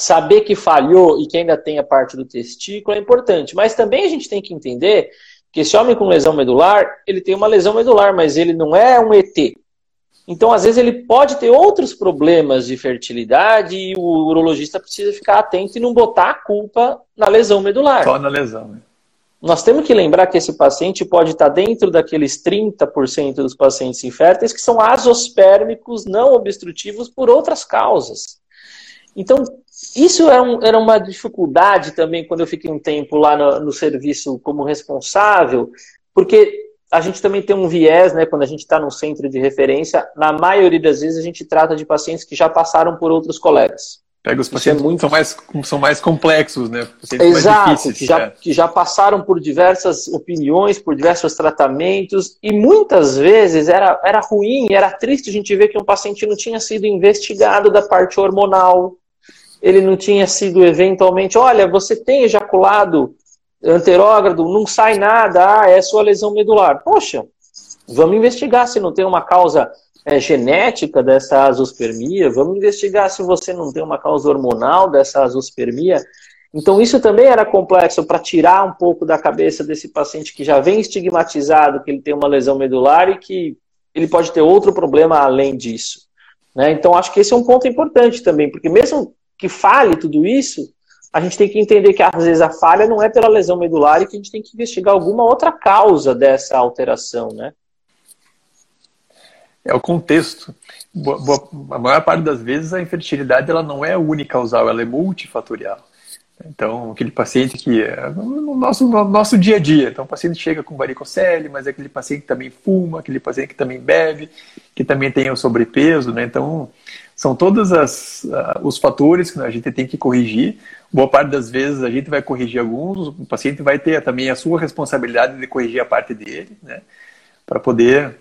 saber que falhou e que ainda tem a parte do testículo é importante. Mas também a gente tem que entender que esse homem com lesão medular, ele tem uma lesão medular, mas ele não é um ET. Então, às vezes, ele pode ter outros problemas de fertilidade e o urologista precisa ficar atento e não botar a culpa na lesão medular. Só na lesão, né? Nós temos que lembrar que esse paciente pode estar dentro daqueles 30% dos pacientes inférteis que são azospérmicos não obstrutivos por outras causas. Então, isso era, é um, era uma dificuldade também quando eu fiquei um tempo lá no, no serviço como responsável, porque a gente também tem um viés, né, quando a gente está no centro de referência, na maioria das vezes a gente trata de pacientes que já passaram por outros colegas. Pega os é pacientes é muito... que são mais, são mais complexos, né? Pacientes Exato, que, já, é. que já passaram por diversas opiniões, por diversos tratamentos, e muitas vezes era, era ruim, era triste a gente ver que um paciente não tinha sido investigado da parte hormonal, ele não tinha sido eventualmente, olha, você tem ejaculado anterógrado, não sai nada, ah, é sua lesão medular. Poxa, vamos investigar se não tem uma causa é, genética dessa azospermia, vamos investigar se você não tem uma causa hormonal dessa azospermia. Então, isso também era complexo para tirar um pouco da cabeça desse paciente que já vem estigmatizado que ele tem uma lesão medular e que ele pode ter outro problema além disso. Né? Então, acho que esse é um ponto importante também, porque mesmo que fale tudo isso, a gente tem que entender que às vezes a falha não é pela lesão medular e que a gente tem que investigar alguma outra causa dessa alteração, né? é o contexto. a maior parte das vezes a infertilidade ela não é unicausal, ela é multifatorial. Então, aquele paciente que é no nosso, no nosso dia a dia. Então, o paciente chega com varicocele, mas é aquele paciente que também fuma, aquele paciente que também bebe, que também tem o sobrepeso, né? Então, são todos as, uh, os fatores que a gente tem que corrigir. Boa parte das vezes a gente vai corrigir alguns, o paciente vai ter também a sua responsabilidade de corrigir a parte dele, né? Para poder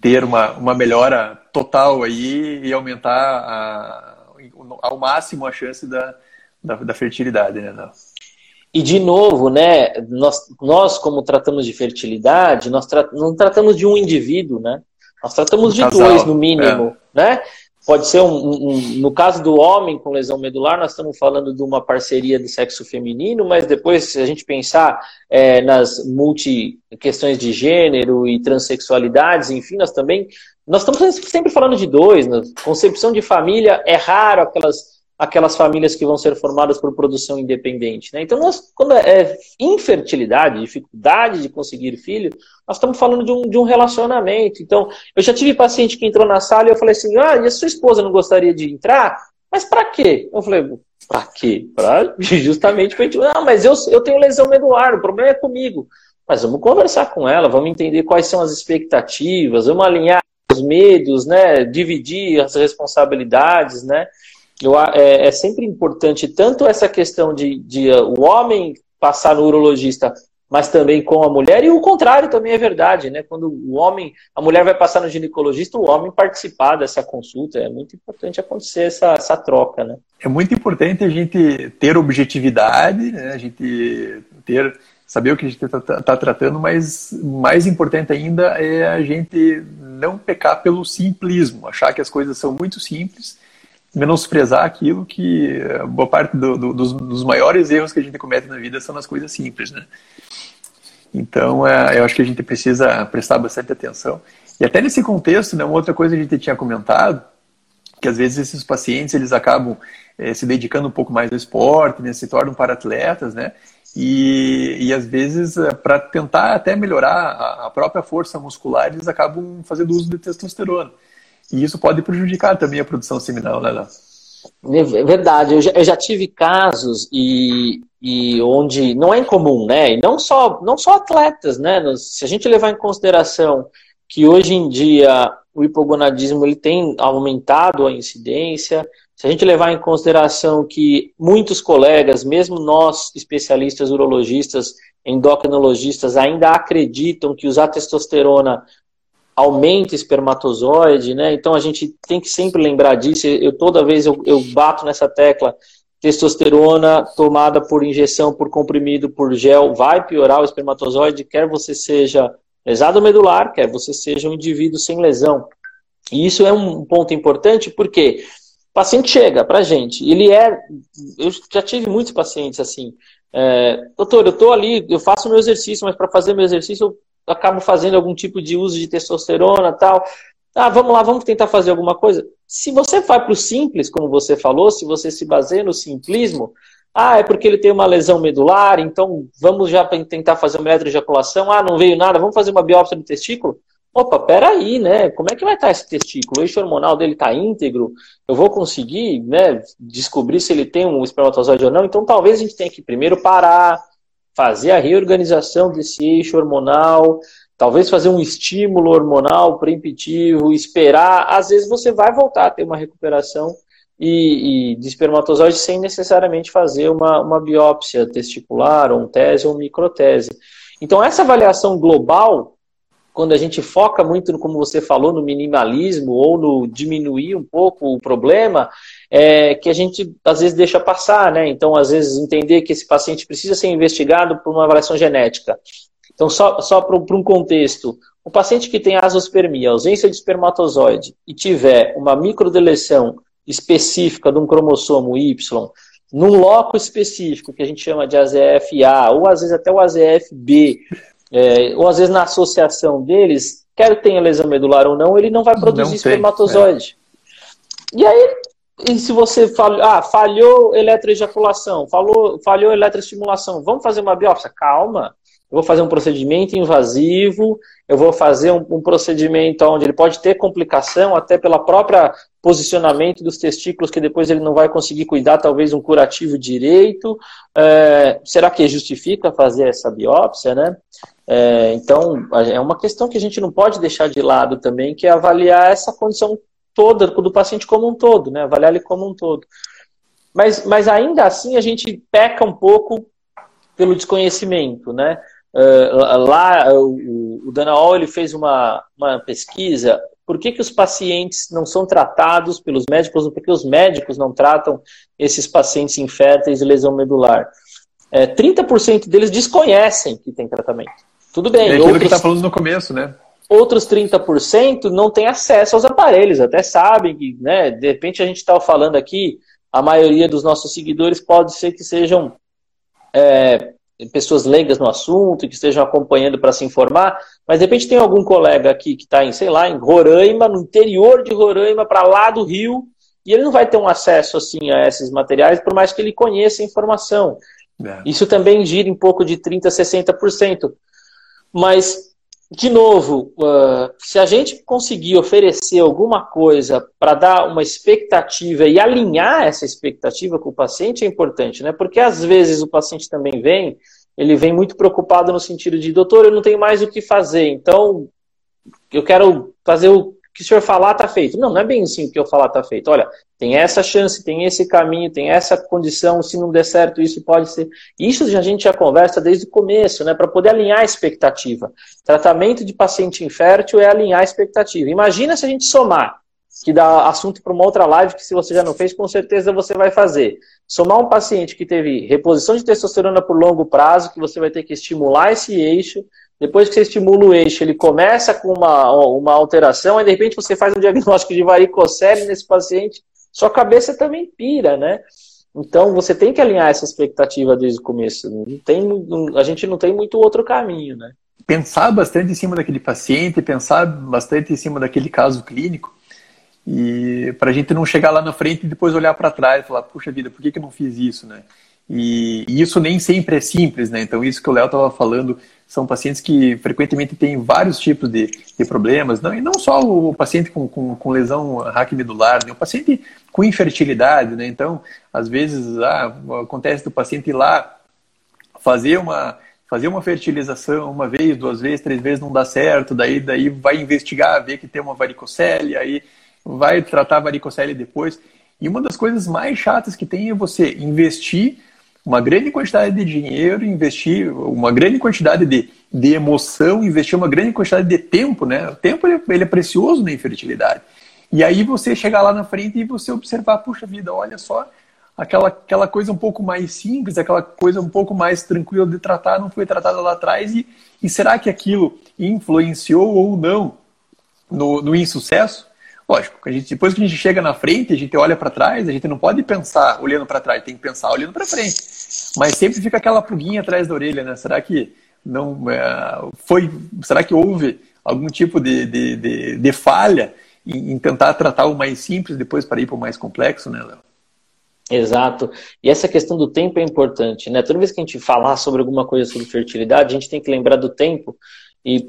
ter uma, uma melhora total aí e aumentar a, ao máximo a chance da, da, da fertilidade, né? E de novo, né, nós, nós como tratamos de fertilidade, nós tra não tratamos de um indivíduo, né? Nós tratamos um de casal, dois, no mínimo, é. né? Pode ser um, um, no caso do homem com lesão medular, nós estamos falando de uma parceria do sexo feminino, mas depois, se a gente pensar é, nas multi questões de gênero e transexualidades, enfim, nós também nós estamos sempre falando de dois. Né? Concepção de família é raro aquelas aquelas famílias que vão ser formadas por produção independente. Né? Então, nós, quando é, é infertilidade, dificuldade de conseguir filho, nós estamos falando de um, de um relacionamento. Então, eu já tive paciente que entrou na sala e eu falei assim: ah, e a sua esposa não gostaria de entrar? Mas para quê? Eu falei: para quê? Pra, justamente para gente. Não, mas eu, eu tenho lesão medular, o problema é comigo. Mas vamos conversar com ela, vamos entender quais são as expectativas, vamos alinhar os medos, né? Dividir as responsabilidades, né? Eu, é, é, sempre importante tanto essa questão de, de uh, o homem passar no urologista, mas também com a mulher, e o contrário também é verdade, né? Quando o homem, a mulher vai passar no ginecologista, o homem participar dessa consulta. É muito importante acontecer essa, essa troca, né? É muito importante a gente ter objetividade, né? a gente ter saber o que a gente está tá tratando, mas mais importante ainda é a gente não pecar pelo simplismo, achar que as coisas são muito simples menosprezar aquilo que boa parte do, do, dos, dos, maiores erros que a gente comete na vida são nas coisas simples, né? Então, é, eu acho que a gente precisa prestar bastante atenção. E até nesse contexto, né, uma outra coisa que a gente tinha comentado, que às vezes esses pacientes eles acabam é, se dedicando um pouco mais ao esporte, né, se tornam para-atletas, né? E, e às vezes, é, para tentar até melhorar a, a própria força muscular, eles acabam fazendo uso de testosterona. E isso pode prejudicar também a produção seminal, né, Léo? É verdade, eu já, eu já, tive casos e, e onde não é incomum, né? E não só, não só atletas, né? Se a gente levar em consideração que hoje em dia o hipogonadismo ele tem aumentado a incidência, se a gente levar em consideração que muitos colegas, mesmo nós especialistas urologistas, endocrinologistas, ainda acreditam que usar testosterona aumenta espermatozoide, né? Então a gente tem que sempre lembrar disso. Eu toda vez eu, eu bato nessa tecla. Testosterona tomada por injeção, por comprimido, por gel, vai piorar o espermatozoide, quer você seja lesado medular, quer você seja um indivíduo sem lesão. E isso é um ponto importante porque o paciente chega para gente, ele é. Eu já tive muitos pacientes assim. É, doutor, eu estou ali, eu faço meu exercício, mas para fazer meu exercício eu acabo fazendo algum tipo de uso de testosterona tal. Ah, vamos lá, vamos tentar fazer alguma coisa. Se você vai para o simples, como você falou, se você se baseia no simplismo, ah, é porque ele tem uma lesão medular, então vamos já tentar fazer uma eletroejaculação. Ah, não veio nada, vamos fazer uma biópsia do testículo? Opa, peraí, né? Como é que vai estar esse testículo? O eixo hormonal dele está íntegro? Eu vou conseguir né, descobrir se ele tem um espermatozoide ou não? Então talvez a gente tenha que primeiro parar, fazer a reorganização desse eixo hormonal, talvez fazer um estímulo hormonal preemptivo, esperar. Às vezes você vai voltar a ter uma recuperação e, e de espermatozoide sem necessariamente fazer uma, uma biópsia testicular, ou um tese ou um microtese. Então, essa avaliação global, quando a gente foca muito, como você falou, no minimalismo ou no diminuir um pouco o problema, é, que a gente às vezes deixa passar, né? Então, às vezes, entender que esse paciente precisa ser investigado por uma avaliação genética. Então, só, só para um contexto, o paciente que tem azospermia, ausência de espermatozoide, e tiver uma microdeleção específica de um cromossomo Y, num loco específico, que a gente chama de AZF-A, ou às vezes até o AZF-B, é, ou às vezes na associação deles, quer tenha lesão medular ou não, ele não vai produzir não espermatozoide. é. E aí e se você falhou, ah, falhou eletroejaculação, falou, falhou eletroestimulação, vamos fazer uma biópsia? Calma, eu vou fazer um procedimento invasivo, eu vou fazer um, um, procedimento onde ele pode ter complicação, até pela própria posicionamento dos testículos, que depois ele não vai conseguir cuidar, talvez um curativo direito. É, será que justifica fazer essa biópsia, né? É, então, é uma questão que a gente não pode deixar de lado também, que é avaliar essa condição toda do paciente como um todo, né? Avaliar ele como um todo. Mas, mas ainda assim a gente peca um pouco pelo desconhecimento, né? Uh, lá o, o Danaol ele fez uma, uma pesquisa por que, que os pacientes não são tratados pelos médicos, por que os médicos não tratam esses pacientes inférteis de lesão medular. É, 30% deles desconhecem que tem tratamento. Tudo bem. É aquilo outros, que está falando no começo, né? Outros 30% não têm acesso aos aparelhos, até sabem que, né, de repente a gente está falando aqui, a maioria dos nossos seguidores pode ser que sejam é, pessoas leigas no assunto, que estejam acompanhando para se informar, mas de repente tem algum colega aqui que está em, sei lá, em Roraima, no interior de Roraima, para lá do Rio, e ele não vai ter um acesso assim a esses materiais, por mais que ele conheça a informação. É. Isso também gira em pouco de 30% a 60%. Mas de novo, uh, se a gente conseguir oferecer alguma coisa para dar uma expectativa e alinhar essa expectativa com o paciente é importante, né? Porque às vezes o paciente também vem, ele vem muito preocupado no sentido de, doutor, eu não tenho mais o que fazer, então eu quero fazer o que o senhor falar está feito. Não, não é bem assim que eu falar está feito. Olha, tem essa chance, tem esse caminho, tem essa condição, se não der certo, isso pode ser. Isso a gente já conversa desde o começo, né? Para poder alinhar a expectativa. Tratamento de paciente infértil é alinhar a expectativa. Imagina se a gente somar, que dá assunto para uma outra live que se você já não fez, com certeza você vai fazer. Somar um paciente que teve reposição de testosterona por longo prazo, que você vai ter que estimular esse eixo, depois que você estimula o eixo, ele começa com uma, uma alteração, e de repente você faz um diagnóstico de varicocele nesse paciente, sua cabeça também pira, né? Então você tem que alinhar essa expectativa desde o começo. Não tem, a gente não tem muito outro caminho, né? Pensar bastante em cima daquele paciente, pensar bastante em cima daquele caso clínico, e para a gente não chegar lá na frente e depois olhar para trás e falar, puxa vida, por que, que eu não fiz isso, né? E, e isso nem sempre é simples, né? Então isso que o Léo estava falando são pacientes que frequentemente têm vários tipos de, de problemas, não, e não só o paciente com, com, com lesão raquimedular, né, o paciente com infertilidade, né, então, às vezes, ah, acontece do paciente ir lá fazer uma, fazer uma fertilização uma vez, duas vezes, três vezes não dá certo, daí, daí vai investigar, ver que tem uma varicocele, aí vai tratar a varicocele depois, e uma das coisas mais chatas que tem é você investir uma grande quantidade de dinheiro, investir uma grande quantidade de, de emoção, investir uma grande quantidade de tempo, né? O tempo ele, ele é precioso na infertilidade. E aí você chegar lá na frente e você observar, puxa vida, olha só, aquela, aquela coisa um pouco mais simples, aquela coisa um pouco mais tranquila de tratar, não foi tratada lá atrás, e, e será que aquilo influenciou ou não no, no insucesso? Lógico, a gente, depois que a gente chega na frente, a gente olha para trás, a gente não pode pensar olhando para trás, tem que pensar olhando para frente. Mas sempre fica aquela pulguinha atrás da orelha, né? Será que não é, foi? Será que houve algum tipo de, de, de, de falha em, em, tentar tratar o mais simples depois para ir para o mais complexo, né, Léo? Exato. E essa questão do tempo é importante, né? Toda vez que a gente falar sobre alguma coisa sobre fertilidade, a gente tem que lembrar do tempo e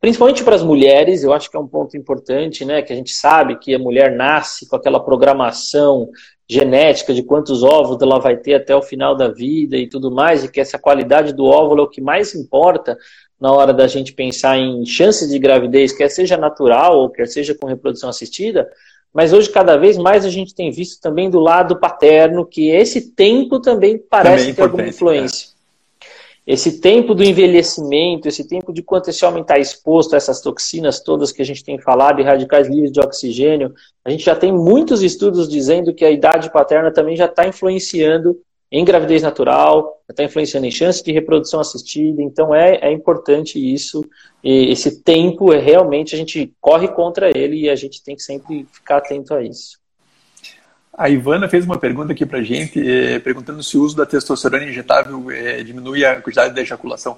Principalmente para as mulheres, eu acho que é um ponto importante, né? Que a gente sabe que a mulher nasce com aquela programação genética de quantos óvulos ela vai ter até o final da vida e tudo mais, e que essa qualidade do óvulo é o que mais importa na hora da gente pensar em chances de gravidez, quer seja natural ou quer seja com reprodução assistida. Mas hoje, cada vez mais, a gente tem visto também do lado paterno que esse tempo também parece também é ter alguma influência. É esse tempo do envelhecimento, esse tempo de quanto esse homem está exposto a essas toxinas todas que a gente tem falado, e radicais livres de oxigênio, a gente já tem muitos estudos dizendo que a idade paterna também já está influenciando em gravidez natural, está influenciando em chance de reprodução assistida, então é, é importante isso, esse tempo é realmente, a gente corre contra ele e a gente tem que sempre ficar atento a isso. A Ivana fez uma pergunta aqui para gente, eh, perguntando se o uso da testosterona injetável eh, diminui a quantidade de ejaculação.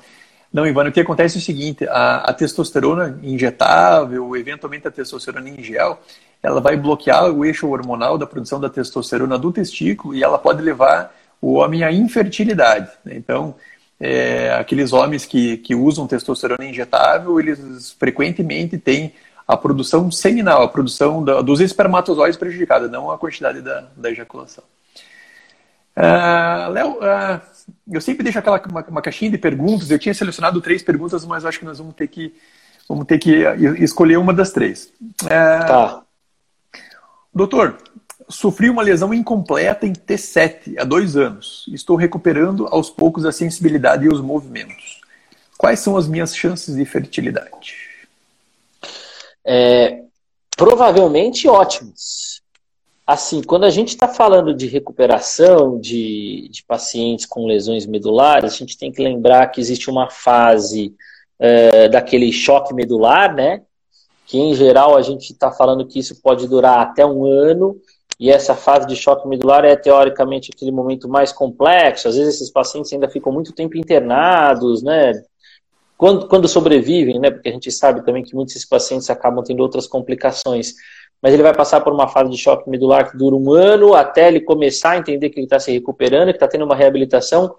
Não, Ivana, o que acontece é o seguinte: a, a, testosterona injetável, eventualmente a testosterona em gel, ela vai bloquear o eixo hormonal da produção da testosterona do testículo e ela pode levar o homem à infertilidade. Né? Então, é, aqueles homens que, que usam testosterona injetável, eles frequentemente têm a produção seminal, a produção da, dos espermatozoides prejudicada, não a quantidade da, da ejaculação. Uh, Léo, uh, eu sempre deixo aquela uma, uma, caixinha de perguntas. Eu tinha selecionado três perguntas, mas acho que nós vamos ter que vamos ter que escolher uma das três. Uh, tá. Doutor, sofri uma lesão incompleta em T7 há dois anos. Estou recuperando aos poucos a sensibilidade e os movimentos. Quais são as minhas chances de fertilidade? É, provavelmente ótimas. Assim, quando a gente está falando de recuperação de, de pacientes com lesões medulares, a gente tem que lembrar que existe uma fase é, daquele choque medular, né? Que em geral a gente está falando que isso pode durar até um ano, e essa fase de choque medular é teoricamente aquele momento mais complexo. Às vezes esses pacientes ainda ficam muito tempo internados, né? Quando, quando sobrevivem, né? Porque a gente sabe também que muitos pacientes acabam tendo outras complicações. Mas ele vai passar por uma fase de choque medular que dura um ano até ele começar a entender que ele está se recuperando, que está tendo uma reabilitação.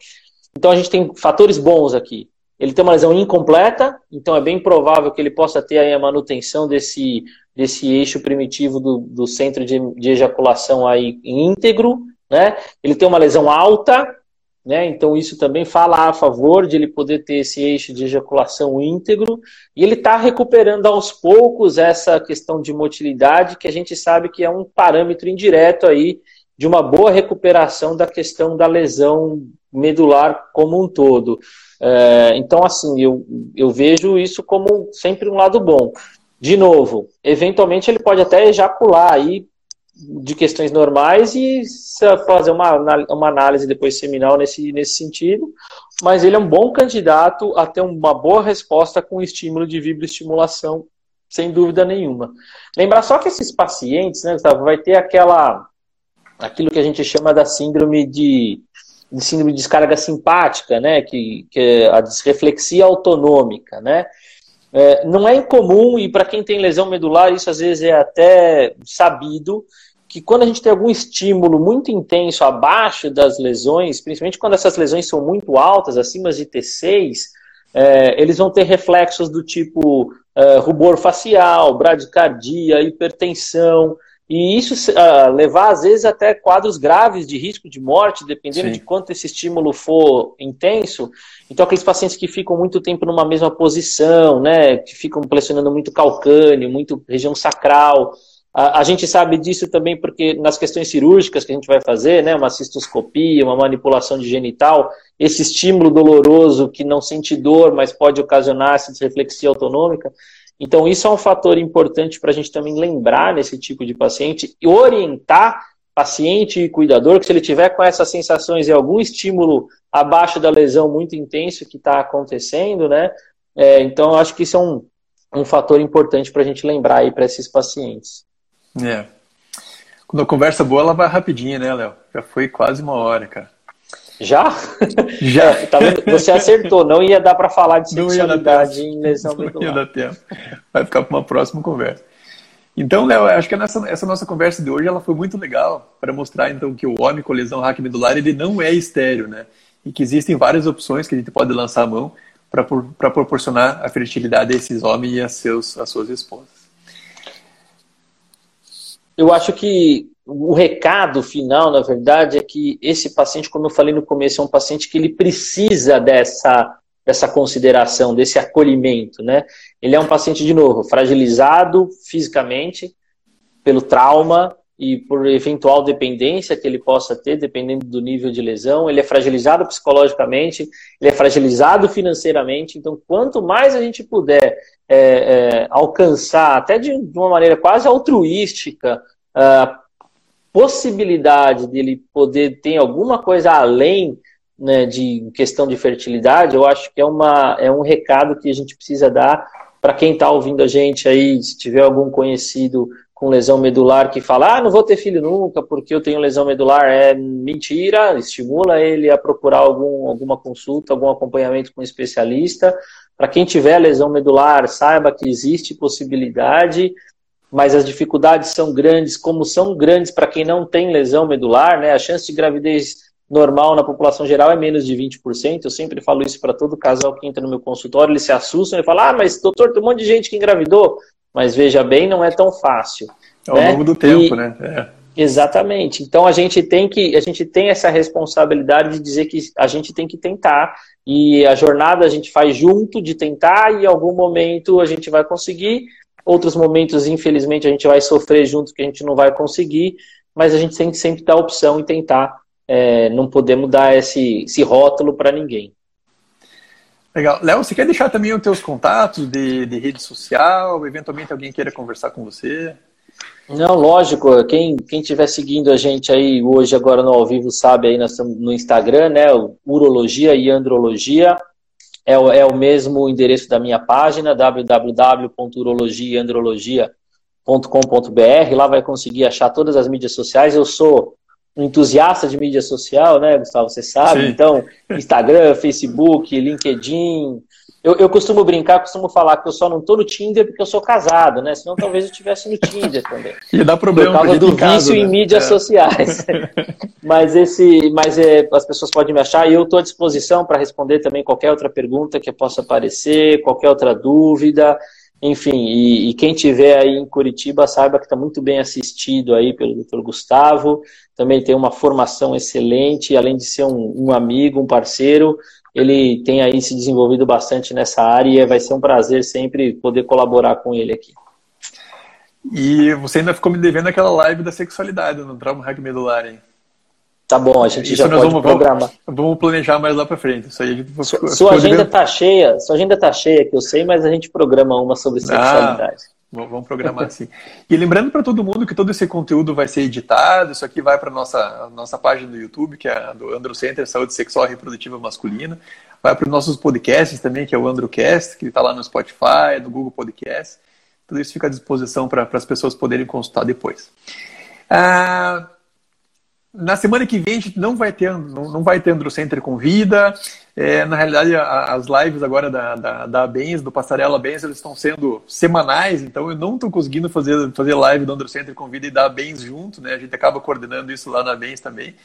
Então a gente tem fatores bons aqui. Ele tem uma lesão incompleta, então é bem provável que ele possa ter a manutenção desse desse eixo primitivo do, do centro de, de ejaculação aí íntegro, né? Ele tem uma lesão alta, né? Então isso também fala a favor de ele poder ter esse eixo de ejaculação íntegro e ele está recuperando aos poucos essa questão de motilidade que a gente sabe que é um parâmetro indireto aí de uma boa recuperação da questão da lesão medular como um todo. É, então, assim, eu, eu vejo isso como sempre um lado bom. De novo, eventualmente ele pode até ejacular aí de questões normais e fazer uma, uma análise depois seminal nesse, nesse sentido, mas ele é um bom candidato a ter uma boa resposta com estímulo de vibroestimulação, sem dúvida nenhuma. Lembrar só que esses pacientes, né, Gustavo, vai ter aquela aquilo que a gente chama da síndrome de, de síndrome de descarga simpática, né, que, que é a desreflexia autonômica, né? É, não é incomum, e para quem tem lesão medular, isso às vezes é até sabido, que quando a gente tem algum estímulo muito intenso abaixo das lesões, principalmente quando essas lesões são muito altas, acima de T6, é, eles vão ter reflexos do tipo é, rubor facial, bradicardia, hipertensão, e isso uh, levar, às vezes, até quadros graves de risco de morte, dependendo Sim. de quanto esse estímulo for intenso. Então, aqueles pacientes que ficam muito tempo numa mesma posição, né, que ficam pressionando muito calcâneo, muito região sacral. A, a, gente sabe disso também porque nas questões cirúrgicas que a gente vai fazer, né, uma cistoscopia, uma manipulação de genital, esse estímulo doloroso que não sente dor, mas pode ocasionar essa desreflexia autonômica, então, isso é um fator importante para a gente também lembrar nesse tipo de paciente e orientar paciente e cuidador que se ele tiver com essas sensações e algum estímulo abaixo da lesão muito intenso que está acontecendo, né? É, então, acho que isso é um, um fator importante para a gente lembrar aí para esses pacientes. É. Quando a conversa boa, ela vai rapidinho, né, Léo? Já foi quase uma hora, cara. Já? Já. É, tá Você acertou, não ia dar para falar de sexualidade em lesão Não ia dar tempo. Vai ficar para uma próxima conversa. Então, Léo, acho que essa nossa conversa de hoje ela foi muito legal para mostrar então que o homem com lesão raquimedular ele não é estéreo, né? E que existem várias opções que a gente pode lançar a mão para proporcionar a fertilidade a esses homens e a, seus, a suas esposas. Eu acho que o recado final, na verdade, é que esse paciente, como eu falei no começo, é um paciente que ele precisa dessa, dessa consideração, desse acolhimento, né? Ele é um paciente, de novo, fragilizado fisicamente pelo trauma e por eventual dependência que ele possa ter, dependendo do nível de lesão. Ele é fragilizado psicologicamente, ele é fragilizado financeiramente. Então, quanto mais a gente puder é, é, alcançar, até de, uma maneira quase altruística, uh, possibilidade dele poder ter alguma coisa além né, de questão de fertilidade, eu acho que é, uma, é um recado que a gente precisa dar para quem está ouvindo a gente aí, se tiver algum conhecido com lesão medular que fala, ah, não vou ter filho nunca porque eu tenho lesão medular, é mentira, estimula ele a procurar algum, alguma consulta, algum acompanhamento com um especialista. Para quem tiver lesão medular, saiba que existe possibilidade, mas as dificuldades são grandes, como são grandes para quem não tem lesão medular, né? A chance de gravidez normal na população geral é menos de 20%. Eu sempre falo isso para todo casal que entra no meu consultório, eles se assustam e falam: ah, mas doutor, tem um monte de gente que engravidou. Mas veja bem, não é tão fácil. Ao né? longo do tempo, e, né? É. Exatamente. Então a gente tem que a gente tem essa responsabilidade de dizer que a gente tem que tentar e a jornada a gente faz junto de tentar e em algum momento a gente vai conseguir, outros momentos infelizmente a gente vai sofrer junto que a gente não vai conseguir, mas a gente tem que sempre dar a opção e tentar. É, não podemos dar esse, esse rótulo para ninguém. Legal. Léo, você quer deixar também os teus contatos de, de rede social? Eventualmente alguém queira conversar com você? Não, lógico. Quem quem estiver seguindo a gente aí hoje, agora no ao vivo, sabe aí no Instagram, né? Urologia e Andrologia. É o, é o mesmo endereço da minha página, www.urologiaandrologia.com.br. Lá vai conseguir achar todas as mídias sociais. Eu sou um entusiasta de mídia social, né, Gustavo? Você sabe? Sim. Então, Instagram, Facebook, LinkedIn. Eu, eu costumo brincar, costumo falar que eu só não tô no Tinder porque eu sou casado, né? Senão talvez eu estivesse no Tinder também. Ia dar problema Por causa do vício né? em mídias é. sociais. mas esse, mas é, as pessoas podem me achar e eu estou à disposição para responder também qualquer outra pergunta que possa aparecer, qualquer outra dúvida. Enfim, e, e quem tiver aí em Curitiba saiba que está muito bem assistido aí pelo Dr. Gustavo. Também tem uma formação excelente, além de ser um, um amigo, um parceiro, ele tem aí se desenvolvido bastante nessa área e vai ser um prazer sempre poder colaborar com ele aqui. E você ainda ficou me devendo aquela live da sexualidade no trauma hack medular, hein? Tá bom, a gente isso já pode vamos, programar. Vamos planejar mais lá para frente. Isso aí sua, sua agenda tá cheia, sua agenda tá cheia, que eu sei, mas a gente programa uma sobre ah, sexualidade. Ah, vamos programar assim. E lembrando para todo mundo que todo esse conteúdo vai ser editado, isso aqui vai para nossa nossa página do YouTube, que é a do Andro Center Saúde Sexual e Reprodutiva Masculina. Vai para os nossos podcasts também, que é o Androcast, que está lá no Spotify, no Google Podcast. Tudo isso fica à disposição para as pessoas poderem consultar depois. Ah, na semana que vem a gente não vai ter, não, não vai ter Andro Center com vida. É, na realidade, a, as lives agora da, da, da Bens, do Passarela Bens, eles estão sendo semanais, então eu não estou conseguindo fazer, fazer live do Andro Center com vida e da Bens junto, né? A gente acaba coordenando isso lá na Bens também.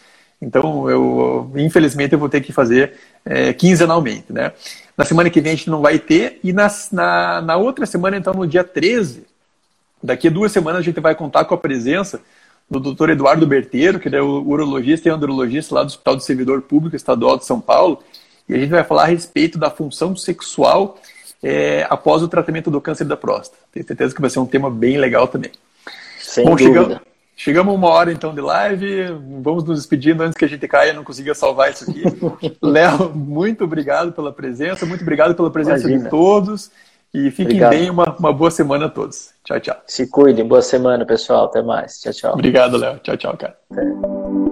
Então, eu, infelizmente, eu vou ter que fazer é, quinzenalmente, né? Na semana que vem a gente não vai ter, e na, na, na outra semana, então, no dia 13, daqui a duas semanas, a gente vai contar com a presença do Dr. Eduardo Berteiro, que é o urologista e andrologista lá do Hospital do Servidor Público Estadual de São Paulo, e a gente vai falar a respeito da função sexual é, após o tratamento do câncer da próstata. Tenho certeza que vai ser um tema bem legal também. Sem Bom, dúvida. Chegamos, chegamos uma hora então de live, vamos nos despedindo antes que a gente caia e não consiga salvar isso aqui. Léo, muito obrigado pela presença, muito obrigado pela presença Imagina. de todos. E fiquem Obrigado. bem, uma, uma boa semana a todos. Tchau, tchau. Se cuidem, boa semana, pessoal. Até mais. Tchau, tchau. Obrigado, Léo. Tchau, tchau, cara. Até.